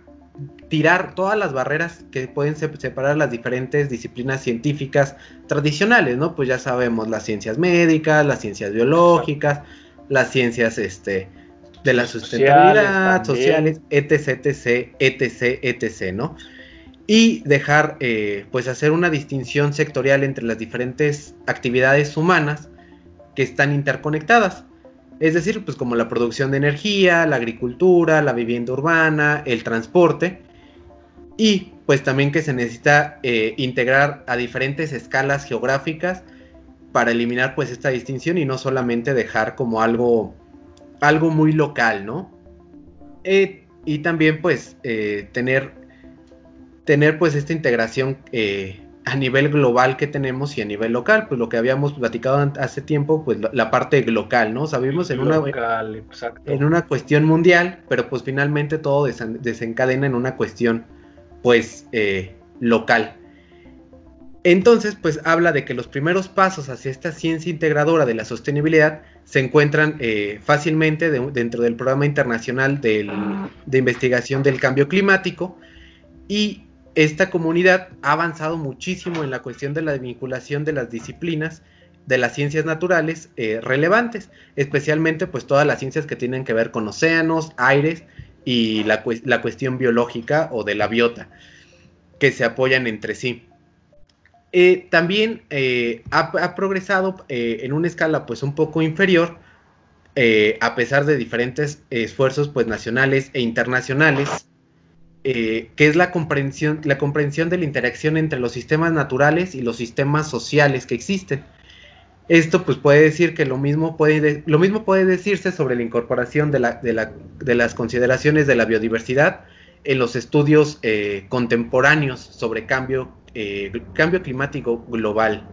tirar todas las barreras que pueden separar las diferentes disciplinas científicas tradicionales, ¿no? Pues ya sabemos las ciencias médicas, las ciencias biológicas, las ciencias este, de la sustentabilidad, sociales, etc, etc, etc, etc, ¿no? Y dejar, eh, pues hacer una distinción sectorial entre las diferentes actividades humanas que están interconectadas. Es decir, pues como la producción de energía, la agricultura, la vivienda urbana, el transporte. Y pues también que se necesita eh, integrar a diferentes escalas geográficas para eliminar pues esta distinción y no solamente dejar como algo, algo muy local, ¿no? Eh, y también pues tener tener pues esta integración eh, a nivel global que tenemos y a nivel local, pues lo que habíamos platicado hace tiempo, pues la, parte local, ¿no? Sabemos en una en una cuestión mundial, pero pues finalmente todo desencadena en una cuestión pues eh, local. Entonces, pues habla de que los primeros pasos hacia esta ciencia integradora de la sostenibilidad se encuentran eh, fácilmente dentro del programa internacional de investigación del cambio climático y esta comunidad ha avanzado muchísimo en la cuestión de la vinculación de las disciplinas de las ciencias naturales eh, relevantes, especialmente pues todas las ciencias que tienen que ver con océanos, aires y la, cuestión biológica o de la biota, que se apoyan entre sí. Eh, también eh, ha, progresado en una escala pues un poco inferior, a pesar de diferentes esfuerzos pues nacionales e internacionales, eh, que es la comprensión, la comprensión de la interacción entre los sistemas naturales y los sistemas sociales que existen. Esto pues puede decir que lo mismo puede, lo mismo puede decirse sobre la incorporación de, la, de, las consideraciones de la biodiversidad en los estudios eh, contemporáneos sobre cambio, eh, cambio climático global.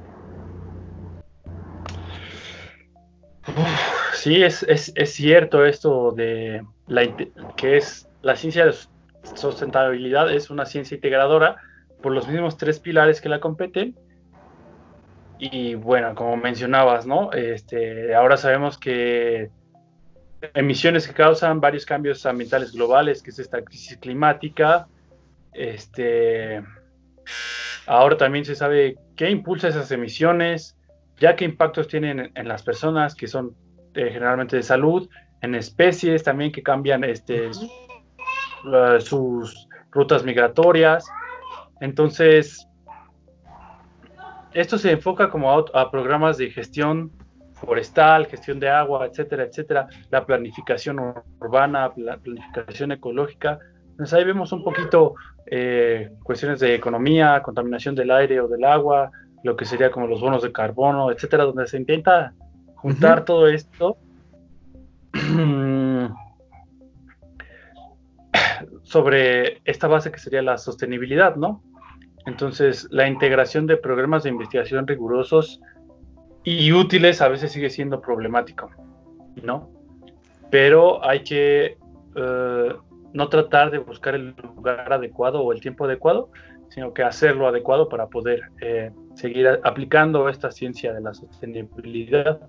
Sí, es, es, cierto esto de la, que es la ciencia de sustentabilidad es una ciencia integradora por los mismos tres pilares que la competen. Y bueno, como mencionabas, ¿no? Este, ahora sabemos que emisiones que causan varios cambios ambientales globales, que es esta crisis climática, este, ahora también se sabe qué impulsa esas emisiones, ya qué impactos tienen en, las personas, que son eh, generalmente de salud, en especies también que cambian este, sus rutas migratorias. Entonces, esto se enfoca como a, programas de gestión forestal, gestión de agua, etcétera, etcétera, la planificación urbana, la planificación ecológica. Entonces ahí vemos un poquito eh, cuestiones de economía, contaminación del aire o del agua, lo que sería como los bonos de carbono, etcétera, donde se intenta juntar todo esto sobre esta base que sería la sostenibilidad, ¿no? Entonces, la integración de programas de investigación rigurosos y útiles a veces sigue siendo problemático, ¿no? Pero hay que eh, no tratar de buscar el lugar adecuado o el tiempo adecuado, sino que hacerlo adecuado para poder eh, seguir aplicando esta ciencia de la sostenibilidad.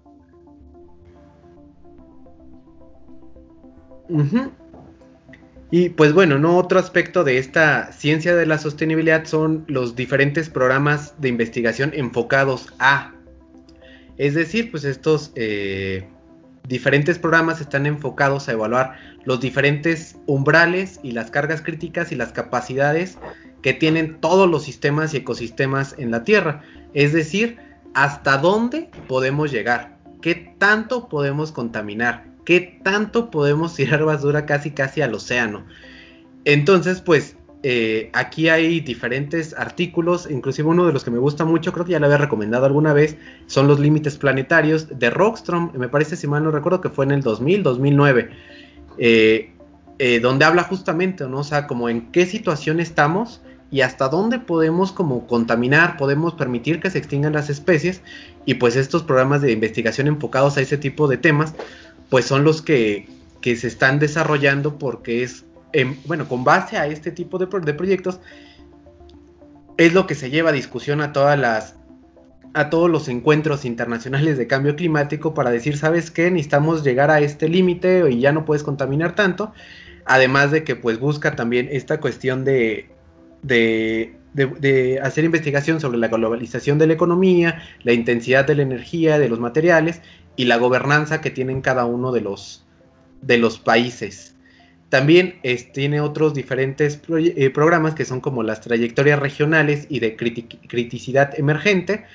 Y pues bueno, no otro aspecto de esta ciencia de la sostenibilidad son los diferentes programas de investigación enfocados a. Es decir, pues estos eh, diferentes programas están enfocados a evaluar los diferentes umbrales y las cargas críticas y las capacidades que tienen todos los sistemas y ecosistemas en la Tierra. Es decir, hasta dónde podemos llegar, qué tanto podemos contaminar, qué tanto podemos tirar basura casi casi al océano. Entonces, pues eh, aquí hay diferentes artículos, inclusive uno de los que me gusta mucho, creo que ya lo había recomendado alguna vez, son los límites planetarios de Rockstrom, me parece, si mal no recuerdo, que fue en el 2000, 2009, eh, eh, donde habla justamente, ¿no? O sea, como en qué situación estamos y hasta dónde podemos como contaminar, podemos permitir que se extingan las especies y pues estos programas de investigación enfocados a ese tipo de temas, pues son los que, que se están desarrollando porque es bueno, con base a este tipo de, proyectos, es lo que se lleva a discusión a todas las a todos los encuentros internacionales de cambio climático para decir, ¿sabes qué? Necesitamos llegar a este límite y ya no puedes contaminar tanto. Además de que pues busca también esta cuestión de, de, de, hacer investigación sobre la globalización de la economía, la intensidad de la energía, de los materiales y la gobernanza que tienen cada uno de los, de los países. También tiene otros diferentes eh, programas que son como las trayectorias regionales y de criticidad emergente,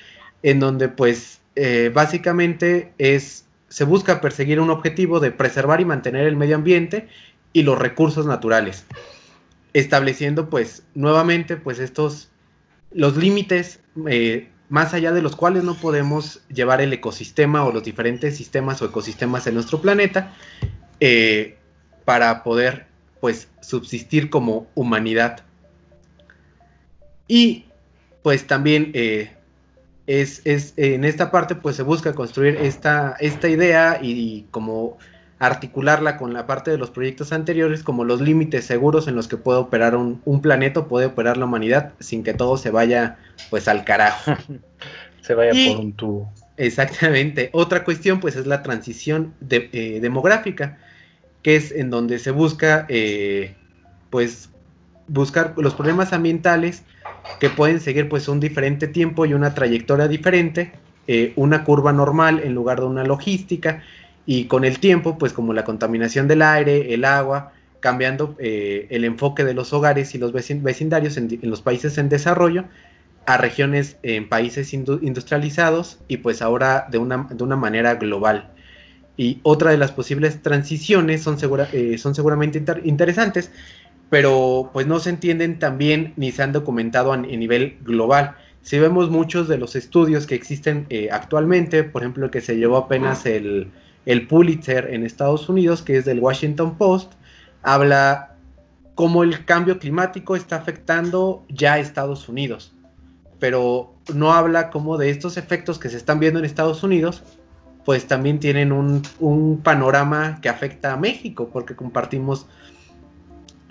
en donde pues eh, básicamente es, se busca perseguir un objetivo de preservar y mantener el medio ambiente y los recursos naturales, estableciendo pues nuevamente pues estos, los límites eh, más allá de los cuales no podemos llevar el ecosistema o los diferentes sistemas o ecosistemas en nuestro planeta, para poder pues subsistir como humanidad. Y pues también eh, es, en esta parte pues se busca construir esta, esta idea y, como articularla con la parte de los proyectos anteriores como los límites seguros en los que puede operar un, planeta puede operar la humanidad sin que todo se vaya pues al carajo. se vaya por un tubo. Exactamente. Otra cuestión pues es la transición eh, demográfica que es en donde se busca, eh, pues, buscar los problemas ambientales que pueden seguir, pues, un diferente tiempo y una trayectoria diferente, eh, una curva normal en lugar de una logística, y con el tiempo, pues, como la contaminación del aire, el agua, cambiando eh, el enfoque de los hogares y los vecindarios en, los países en desarrollo a regiones en países industrializados y pues ahora de una, de una manera global. Y otra de las posibles transiciones son, eh, son seguramente interesantes, pero pues no se entienden también ni se han documentado a, nivel global. Si vemos muchos de los estudios que existen eh, actualmente, por ejemplo, que se llevó apenas el, el Pulitzer en Estados Unidos, que es del Washington Post, habla cómo el cambio climático está afectando ya a Estados Unidos, pero no habla como de estos efectos que se están viendo en Estados Unidos pues también tienen un, panorama que afecta a México, porque compartimos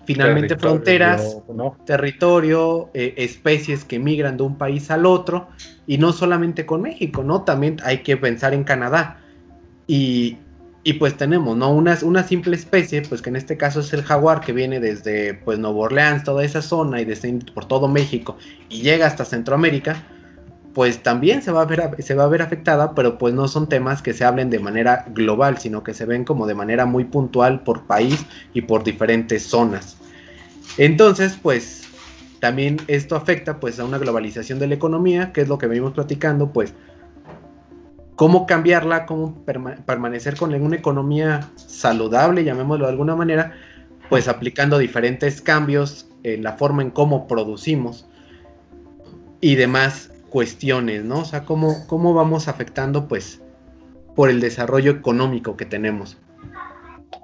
finalmente fronteras, territorio, eh, especies que migran de un país al otro, y no solamente con México, ¿no? También hay que pensar en Canadá. Y, pues tenemos, ¿no? Una, simple especie, pues que en este caso es el jaguar, que viene desde pues Nuevo Orleans, toda esa zona, y desde por todo México, y llega hasta Centroamérica, pues también se va, a ver, se va a ver afectada, pero pues no son temas que se hablen de manera global, sino que se ven como de manera muy puntual por país y por diferentes zonas. Entonces, pues también esto afecta pues a una globalización de la economía, que es lo que venimos platicando, pues cómo cambiarla, cómo permanecer con una economía saludable, llamémoslo de alguna manera, pues aplicando diferentes cambios en la forma en cómo producimos y demás cuestiones, ¿no? O sea, cómo, cómo vamos afectando, pues, por el desarrollo económico que tenemos.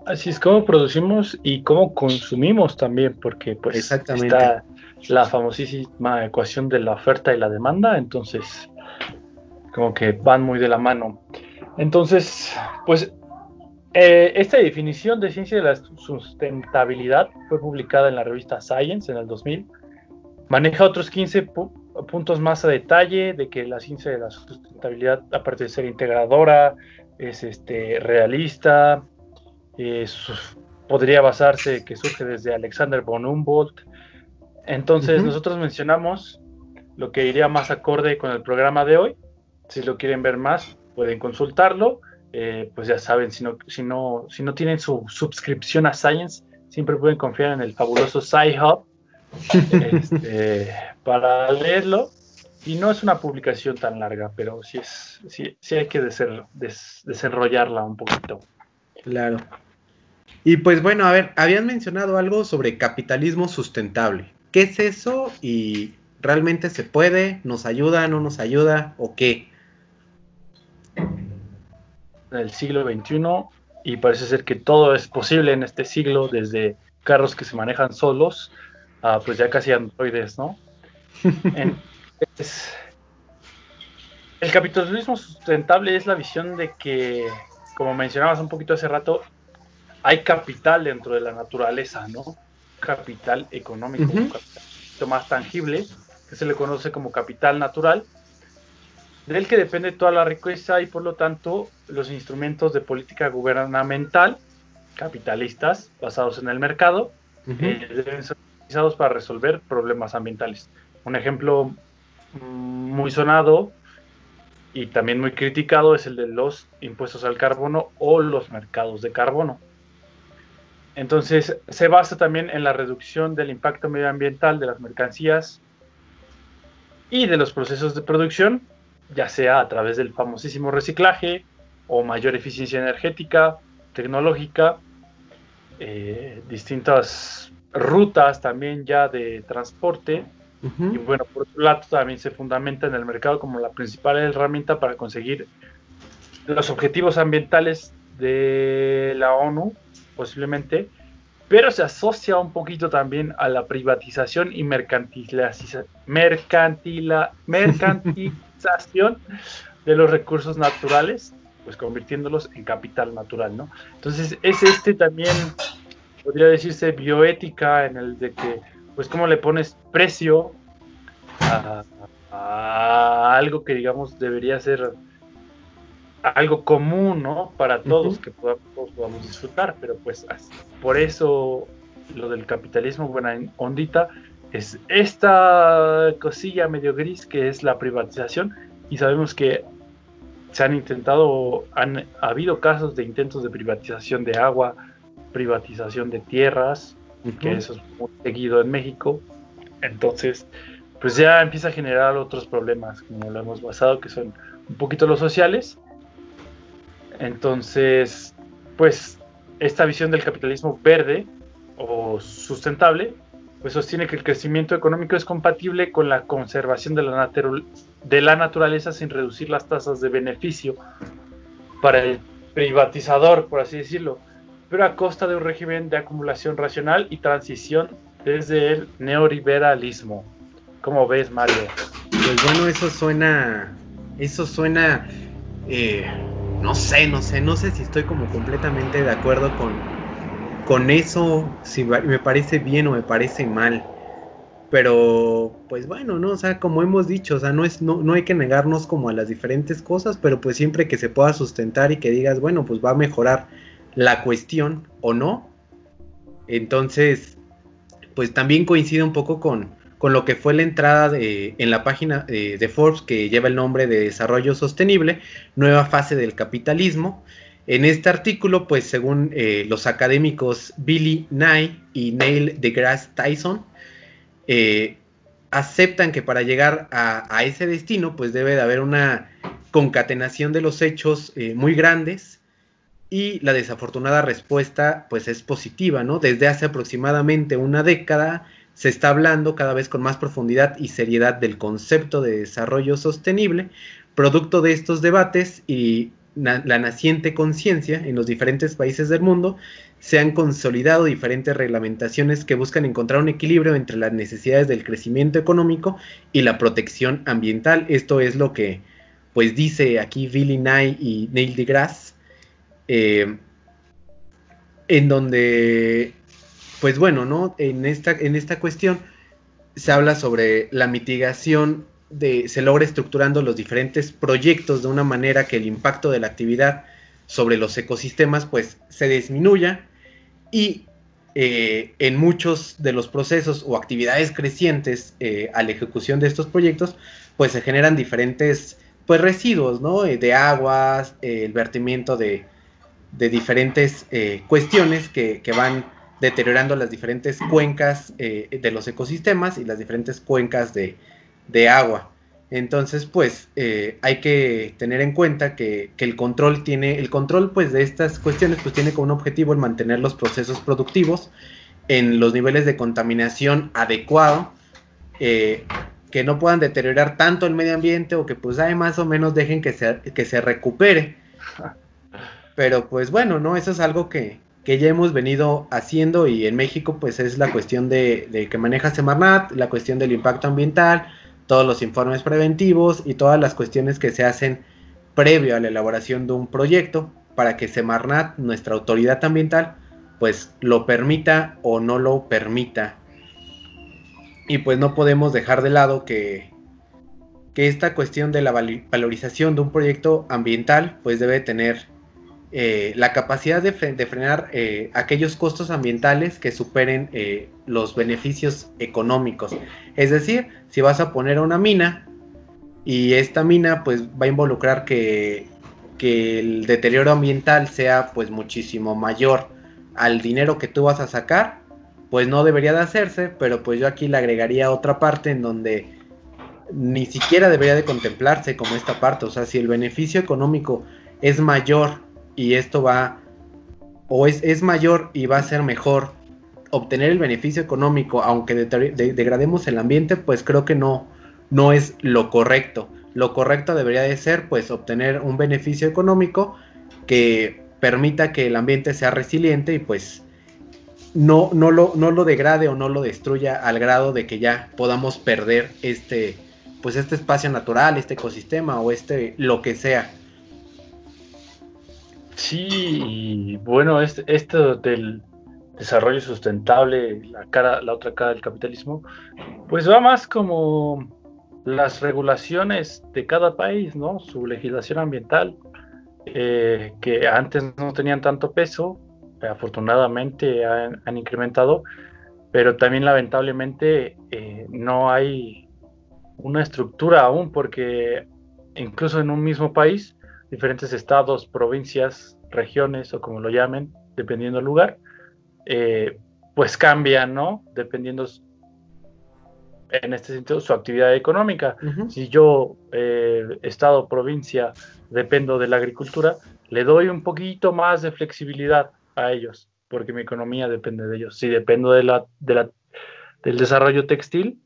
Así es, cómo producimos y cómo consumimos también, porque pues Exactamente. está la famosísima ecuación de la oferta y la demanda, entonces como que van muy de la mano. Entonces, pues eh, esta definición de ciencia de la sustentabilidad fue publicada en la revista Science en el 2000. Maneja otros 15 puntos más a detalle de que la ciencia de la sustentabilidad, aparte de ser integradora, es este, realista, podría basarse que surge desde Alexander von Humboldt. Entonces nosotros mencionamos lo que iría más acorde con el programa de hoy. Si lo quieren ver más, pueden consultarlo. Eh, pues ya saben, si no, si, no, si no tienen su suscripción a Science, siempre pueden confiar en el fabuloso SciHub este, para leerlo. Y no es una publicación tan larga, pero sí, es, sí, sí hay que desarrollarla un poquito. Claro. Y pues bueno, a ver, habían mencionado algo sobre capitalismo sustentable. ¿Qué es eso y realmente se puede? ¿Nos ayuda? ¿No nos ayuda? ¿O qué? En el siglo XXI y parece ser que todo es posible en este siglo, desde carros que se manejan solos a pues ya casi androides, ¿no? el capitalismo sustentable es la visión de que, como mencionabas un poquito hace rato, hay capital dentro de la naturaleza, ¿no? Capital económico, un capital más tangible, que se le conoce como capital natural, del que depende toda la riqueza y por lo tanto los instrumentos de política gubernamental capitalistas basados en el mercado eh, deben ser utilizados para resolver problemas ambientales. Un ejemplo muy sonado y también muy criticado es el de los impuestos al carbono o los mercados de carbono. Entonces, se basa también en la reducción del impacto medioambiental de las mercancías y de los procesos de producción, ya sea a través del famosísimo reciclaje o mayor eficiencia energética, tecnológica, eh, distintas rutas también ya de transporte. Y bueno, por otro lado también se fundamenta en el mercado como la principal herramienta para conseguir los objetivos ambientales de la ONU posiblemente, pero se asocia un poquito también a la privatización y mercantilización, de los recursos naturales, pues convirtiéndolos en capital natural, ¿no? Entonces es este también, podría decirse, bioética en el de que, pues, ¿cómo le pones precio a, a algo que, digamos, debería ser algo común, ¿no? Para todos, que podamos, disfrutar, pero pues por eso lo del capitalismo, buena ondita, es esta cosilla medio gris que es la privatización y sabemos que se han intentado, han ha habido casos de intentos de privatización de agua, privatización de tierras, que eso es muy seguido en México, entonces pues ya empieza a generar otros problemas, como lo hemos basado, que son un poquito los sociales, entonces, pues esta visión del capitalismo verde o sustentable, pues sostiene que el crecimiento económico es compatible con la conservación de la, naturaleza sin reducir las tasas de beneficio para el privatizador, por así decirlo, pero a costa de un régimen de acumulación racional y transición desde el neoliberalismo. ¿Cómo ves, Mario? Pues bueno, eso suena, eso suena eh, no sé, no sé, no sé si estoy como completamente de acuerdo con, con eso, si me parece bien o me parece mal. Pero, pues bueno, ¿no? O sea, como hemos dicho, o sea, no, es, no, no hay que negarnos como a las diferentes cosas, pero pues siempre que se pueda sustentar y que digas, bueno, pues va a mejorar la cuestión o no. Entonces, pues también coincide un poco con, con lo que fue la entrada en la página eh, de Forbes que lleva el nombre de Desarrollo Sostenible, nueva fase del capitalismo. En este artículo, pues según eh, los académicos Billy Nye y Neil deGrasse Tyson, eh, aceptan que para llegar a, a, ese destino, pues debe de haber una concatenación de los hechos muy grandes y la desafortunada respuesta, pues es positiva, ¿no? Desde hace aproximadamente una década, se está hablando cada vez con más profundidad y seriedad del concepto de desarrollo sostenible, producto de estos debates y la naciente conciencia en los diferentes países del mundo, se han consolidado diferentes reglamentaciones que buscan encontrar un equilibrio entre las necesidades del crecimiento económico y la protección ambiental. Esto es lo que pues dice aquí Billy Nye y Neil deGrasse, eh, en donde pues bueno, ¿no? En esta, en esta cuestión se habla sobre la mitigación de, se logra estructurando los diferentes proyectos de una manera que el impacto de la actividad sobre los ecosistemas pues se disminuya y eh, en muchos de los procesos o actividades crecientes eh, a la ejecución de estos proyectos, pues se generan diferentes pues residuos, ¿no? Eh, de aguas, el vertimiento de, diferentes cuestiones que, van deteriorando las diferentes cuencas de los ecosistemas y las diferentes cuencas de, de agua. Entonces, pues hay que tener en cuenta que, que, el control tiene, el control pues de estas cuestiones pues tiene como un objetivo el mantener los procesos productivos en los niveles de contaminación adecuado, eh, que no puedan deteriorar tanto el medio ambiente o que pues ahí más o menos dejen que se, que se recupere. Pero pues bueno, ¿no? Eso es algo que, que ya hemos venido haciendo y en México pues es la cuestión de, de que maneja Semarnat, la cuestión del impacto ambiental, todos los informes preventivos y todas las cuestiones que se hacen previo a la elaboración de un proyecto para que Semarnat, nuestra autoridad ambiental, pues lo permita o no lo permita. Y pues no podemos dejar de lado que, que esta cuestión de la valorización de un proyecto ambiental pues debe tener eh, la capacidad de, frenar eh, aquellos costos ambientales que superen eh, los beneficios económicos. Es decir, si vas a poner una mina y esta mina pues va a involucrar que, que el deterioro ambiental sea pues muchísimo mayor al dinero que tú vas a sacar, pues no debería de hacerse, pero pues yo aquí le agregaría otra parte en donde ni siquiera debería de contemplarse como esta parte, o sea, si el beneficio económico es mayor y esto va, o es, es mayor y va a ser mejor obtener el beneficio económico, aunque degrademos el ambiente, pues creo que no, no es lo correcto. Lo correcto debería de ser, pues, obtener un beneficio económico que permita que el ambiente sea resiliente y pues no, no, lo, no lo degrade o no lo destruya al grado de que ya podamos perder este, pues este espacio natural, este ecosistema o este lo que sea. Sí, bueno, este, esto del desarrollo sustentable, la cara, la otra cara del capitalismo, pues va más como las regulaciones de cada país, ¿no? Su legislación ambiental. Eh, que antes no tenían tanto peso, afortunadamente han, incrementado, pero también lamentablemente eh, no hay una estructura aún porque incluso en un mismo país, diferentes estados, provincias, regiones o como lo llamen, dependiendo del lugar, eh, pues cambian, ¿no? Dependiendo en este sentido su actividad económica. Si yo, estado, provincia, dependo de la agricultura, le doy un poquito más de flexibilidad a ellos, porque mi economía depende de ellos. Si dependo de la, del desarrollo textil,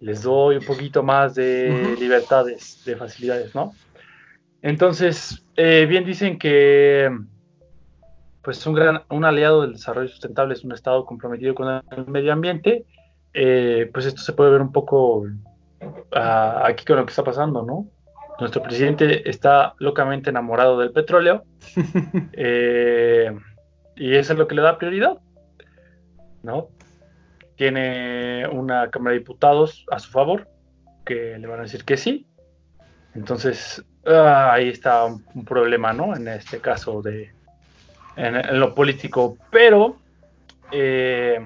les doy un poquito más de libertades, de facilidades, ¿no? Entonces, eh, bien dicen que pues un gran un aliado del desarrollo sustentable es un estado comprometido con el medio ambiente. Eh, pues esto se puede ver un poco ah, aquí con lo que está pasando, ¿no? nuestro presidente está locamente enamorado del petróleo eh, y eso es lo que le da prioridad, ¿no? Tiene una Cámara de Diputados a su favor que le van a decir que sí. Entonces, ah, ahí está un, problema, ¿no? En este caso de en, lo político, pero eh,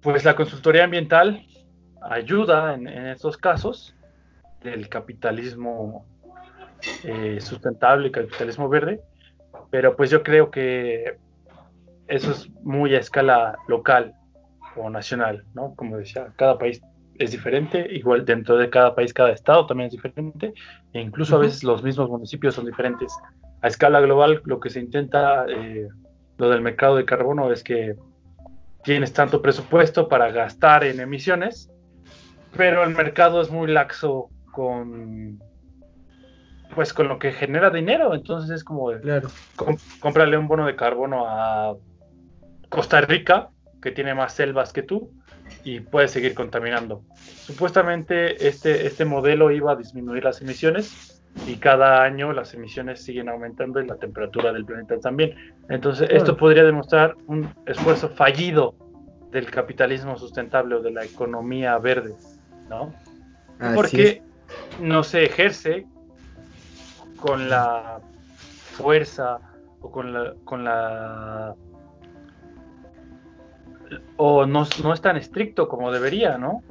pues la consultoría ambiental ayuda en, en estos casos del capitalismo eh, sustentable, capitalismo verde, pero pues yo creo que eso es muy a escala local o nacional, ¿no? Como decía, cada país es diferente, igual dentro de cada país, cada estado también es diferente, e incluso a veces los mismos municipios son diferentes. A escala global, lo que se intenta, eh, lo del mercado de carbono, es que tienes tanto presupuesto para gastar en emisiones, pero el mercado es muy laxo con pues con lo que genera dinero. Entonces es como claro. cómprale un bono de carbono a Costa Rica, que tiene más selvas que tú, y puedes seguir contaminando. Supuestamente este, este modelo iba a disminuir las emisiones y cada año las emisiones siguen aumentando y la temperatura del planeta también. Entonces esto podría demostrar un esfuerzo fallido del capitalismo sustentable o de la economía verde, ¿no? Porque no se ejerce con la fuerza o con la, con la o no, no es tan estricto como debería, ¿no?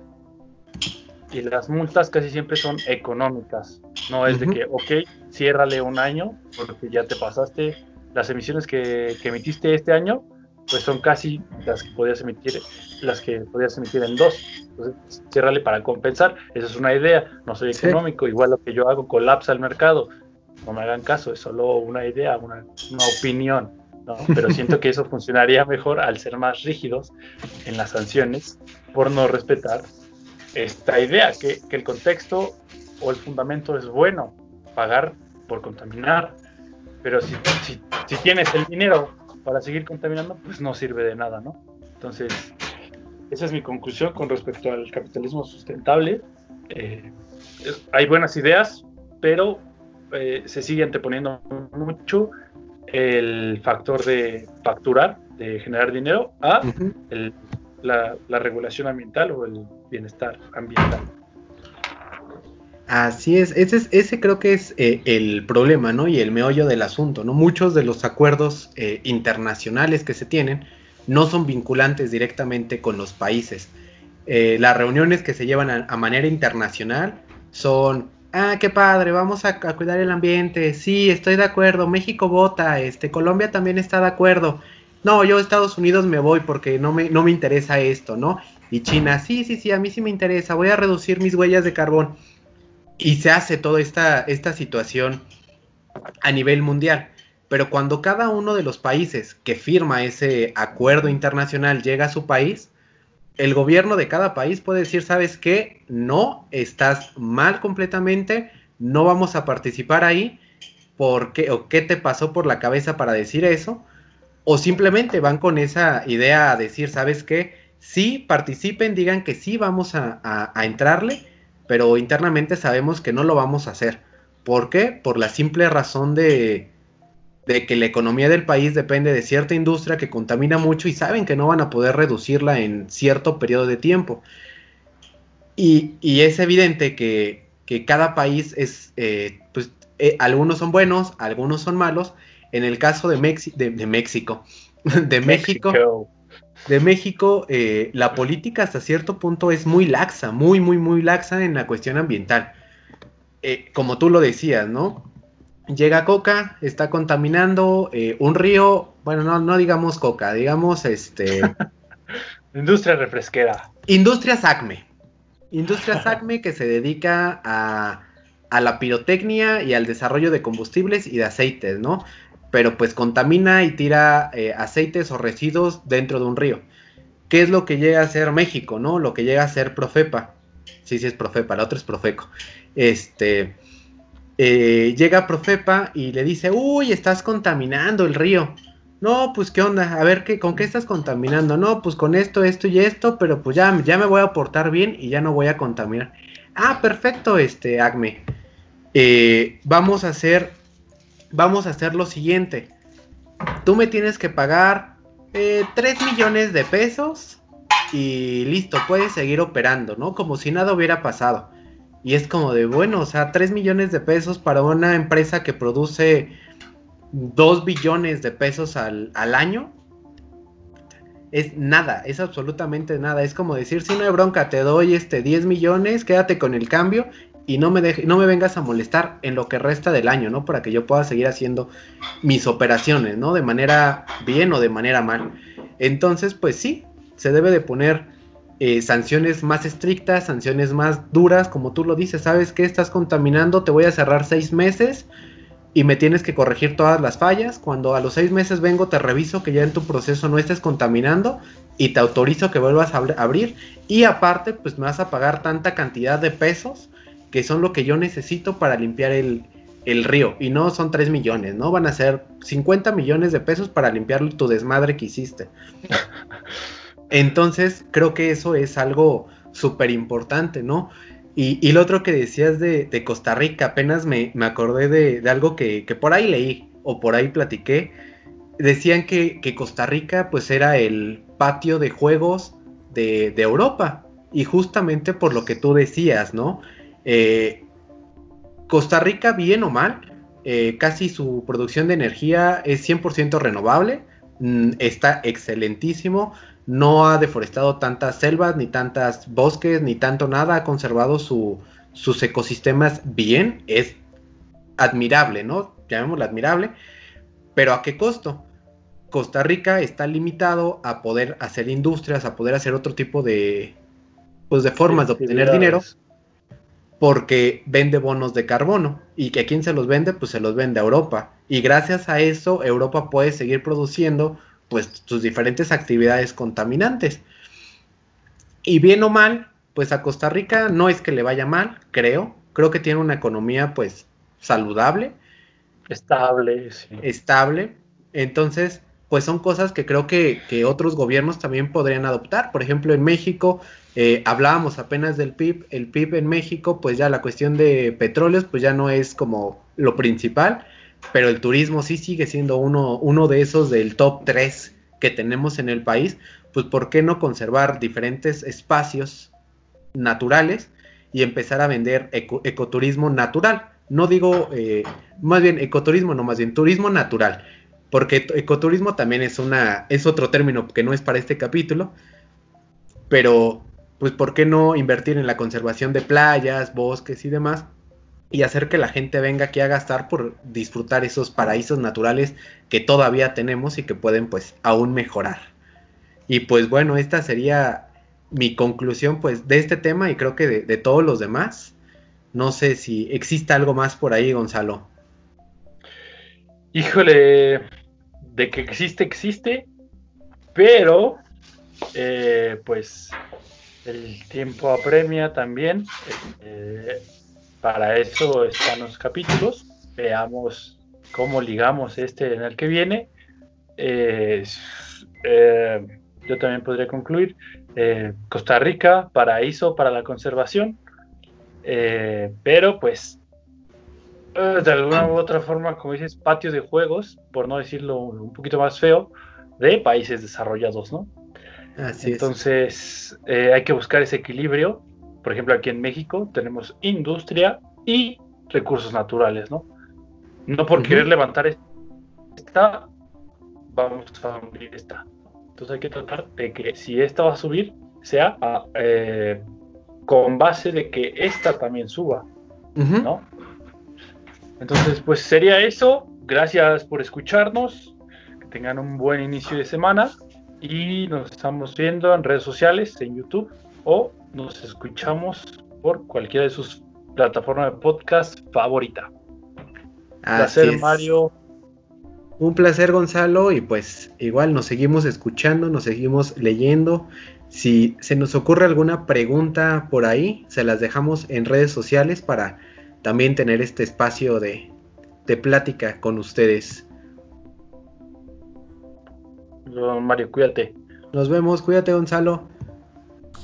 Y las multas casi siempre son económicas. No es de que, ok, ciérrale un año porque ya te pasaste las emisiones que, que, emitiste este año, pues son casi las que podías emitir, las que podías emitir en dos. Entonces, ciérrale para compensar. Esa es una idea. No soy económico. Igual lo que yo hago colapsa el mercado. No me hagan caso, es solo una idea, una, una opinión. ¿No? Pero siento que eso funcionaría mejor al ser más rígidos en las sanciones por no respetar esta idea, que, que el contexto o el fundamento es bueno, pagar por contaminar, pero si, si, si, tienes el dinero para seguir contaminando, pues no sirve de nada, ¿no? Entonces, esa es mi conclusión con respecto al capitalismo sustentable. Eh, hay buenas ideas, pero eh, se sigue anteponiendo mucho el factor de facturar, de generar dinero, a el, la, la, regulación ambiental o el bienestar ambiental. Así es, ese, es, ese creo que es eh, el problema, ¿no? Y el meollo del asunto, ¿no? Muchos de los acuerdos eh, internacionales que se tienen no son vinculantes directamente con los países. Eh, las reuniones que se llevan a, a, manera internacional son, ah, qué padre, vamos a, a, cuidar el ambiente, sí, estoy de acuerdo, México vota, este, Colombia también está de acuerdo. No, yo Estados Unidos me voy porque no me, no me interesa esto, ¿no? Y China, sí, sí, sí, a mí sí me interesa, voy a reducir mis huellas de carbón y se hace toda esta, esta situación a nivel mundial. Pero cuando cada uno de los países que firma ese acuerdo internacional llega a su país, el gobierno de cada país puede decir, ¿sabes qué? No, estás mal completamente, no vamos a participar ahí, ¿por qué? ¿O qué te pasó por la cabeza para decir eso? O simplemente van con esa idea a decir, ¿sabes qué? Sí, participen, digan que sí, vamos a, a, a entrarle, pero internamente sabemos que no lo vamos a hacer. ¿Por qué? Por la simple razón de, de, que la economía del país depende de cierta industria que contamina mucho y saben que no van a poder reducirla en cierto periodo de tiempo. Y, y es evidente que, que, cada país es, eh, pues, eh, algunos son buenos, algunos son malos. En el caso de, Mexi de, de México, de México, México de México, eh, la política hasta cierto punto es muy laxa, muy, muy, muy laxa en la cuestión ambiental. Como tú lo decías, ¿no? Llega Coca, está contaminando eh, un río, bueno, no, no digamos Coca, digamos este... Industria refresquera. Industria SACME. Industria SACME que se dedica a, a la pirotecnia y al desarrollo de combustibles y de aceites, ¿no? pero pues contamina y tira eh, aceites o residuos dentro de un río. ¿Qué es lo que llega a ser México, no? Lo que llega a ser Profepa. Sí, sí es Profepa, la otra es Profeco. Este, eh, llega Profepa y le dice, uy, estás contaminando el río. No, pues qué onda, a ver, ¿qué, ¿con qué estás contaminando? No, pues con esto, esto y esto, pero pues ya, ya me voy a portar bien y ya no voy a contaminar. Ah, perfecto, este, Acme. Eh, vamos a hacer vamos a hacer lo siguiente. Tú me tienes que pagar eh, 3 millones de pesos y listo, puedes seguir operando, ¿no? Como si nada hubiera pasado. Y es como de, bueno, o sea, 3 millones de pesos para una empresa que produce 2 billones de pesos al, al año. Es nada, es absolutamente nada. Es como decir, si no hay bronca, te doy este 10 millones, quédate con el cambio y no me, deje, no me vengas a molestar en lo que resta del año, ¿no? Para que yo pueda seguir haciendo mis operaciones, ¿no? De manera bien o de manera mal. Entonces, pues sí, se debe de poner eh, sanciones más estrictas, sanciones más duras, como tú lo dices, ¿sabes qué? Estás contaminando, te voy a cerrar seis meses y me tienes que corregir todas las fallas. Cuando a los seis meses vengo, te reviso que ya en tu proceso no estés contaminando y te autorizo que vuelvas a abrir. Y aparte, pues me vas a pagar tanta cantidad de pesos que son lo que yo necesito para limpiar el, el río. Y no son 3 millones, ¿no? Van a ser 50 millones de pesos para limpiar tu desmadre que hiciste. Entonces, creo que eso es algo súper importante, ¿no? Y, lo otro que decías de, Costa Rica, apenas me, me acordé de, de algo que, que, por ahí leí o por ahí platiqué. Decían que, que Costa Rica pues era el patio de juegos de, de Europa. Y justamente por lo que tú decías, ¿no? Eh, Costa Rica, bien o mal, eh, casi su producción de energía es 100% renovable, mm, está excelentísimo, no ha deforestado tantas selvas, ni tantas bosques, ni tanto nada, ha conservado sus ecosistemas bien, es admirable, ¿no? Llamémoslo admirable, pero ¿a qué costo? Costa Rica está limitado a poder hacer industrias, a poder hacer otro tipo de, pues, de formas de obtener dinero, porque vende bonos de carbono. ¿Y que a quién se los vende? Pues se los vende a Europa. Y gracias a eso, Europa puede seguir produciendo pues sus diferentes actividades contaminantes. Y bien o mal, pues a Costa Rica no es que le vaya mal, creo. Creo que tiene una economía pues saludable. Estable, sí. Estable. Entonces, pues son cosas que creo que, otros gobiernos también podrían adoptar. Por ejemplo, en México, eh, hablábamos apenas del PIB. El PIB en México, pues ya la cuestión de petróleos, pues ya no es como lo principal pero el turismo sí sigue siendo uno, uno de esos del top 3 que tenemos en el país, pues ¿por qué no conservar diferentes espacios naturales y empezar a vender ecoturismo natural? No digo, eh, más bien ecoturismo, no más bien turismo natural, porque ecoturismo también es, una, es otro término que no es para este capítulo, pero pues ¿por qué no invertir en la conservación de playas, bosques y demás? Y hacer que la gente venga aquí a gastar por disfrutar esos paraísos naturales que todavía tenemos y que pueden pues aún mejorar. Y pues bueno, esta sería mi conclusión pues de este tema y creo que de, todos los demás. No sé si existe algo más por ahí, Gonzalo. Híjole, de que existe, existe, pero eh, pues el tiempo apremia también. Eh, para eso están los capítulos. Veamos cómo ligamos este en el que viene. Eh, yo también podría concluir. Eh, Costa Rica, paraíso para la conservación. Eh, pero pues de alguna u otra forma, como dices, patios de juegos, por no decirlo un poquito más feo, de países desarrollados, ¿no? Así Entonces, hay que buscar ese equilibrio por ejemplo, aquí en México tenemos industria y recursos naturales, ¿no? No por querer levantar esta, vamos a hundir esta. Entonces hay que tratar de que si esta va a subir, sea eh, con base de que esta también suba, ¿no? Entonces, pues sería eso. Gracias por escucharnos. Que tengan un buen inicio de semana. Y nos estamos viendo en redes sociales, en YouTube o nos escuchamos por cualquiera de sus plataformas de podcast favorita. Un placer, Mario. Un placer, Gonzalo, y pues igual nos seguimos escuchando, nos seguimos leyendo. Si se nos ocurre alguna pregunta por ahí, se las dejamos en redes sociales para también tener este espacio de, de plática con ustedes. Mario, cuídate. Nos vemos, cuídate, Gonzalo.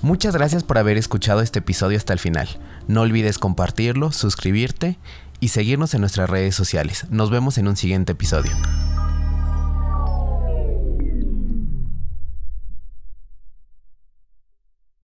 Muchas gracias por haber escuchado este episodio hasta el final. No olvides compartirlo, suscribirte y seguirnos en nuestras redes sociales. Nos vemos en un siguiente episodio.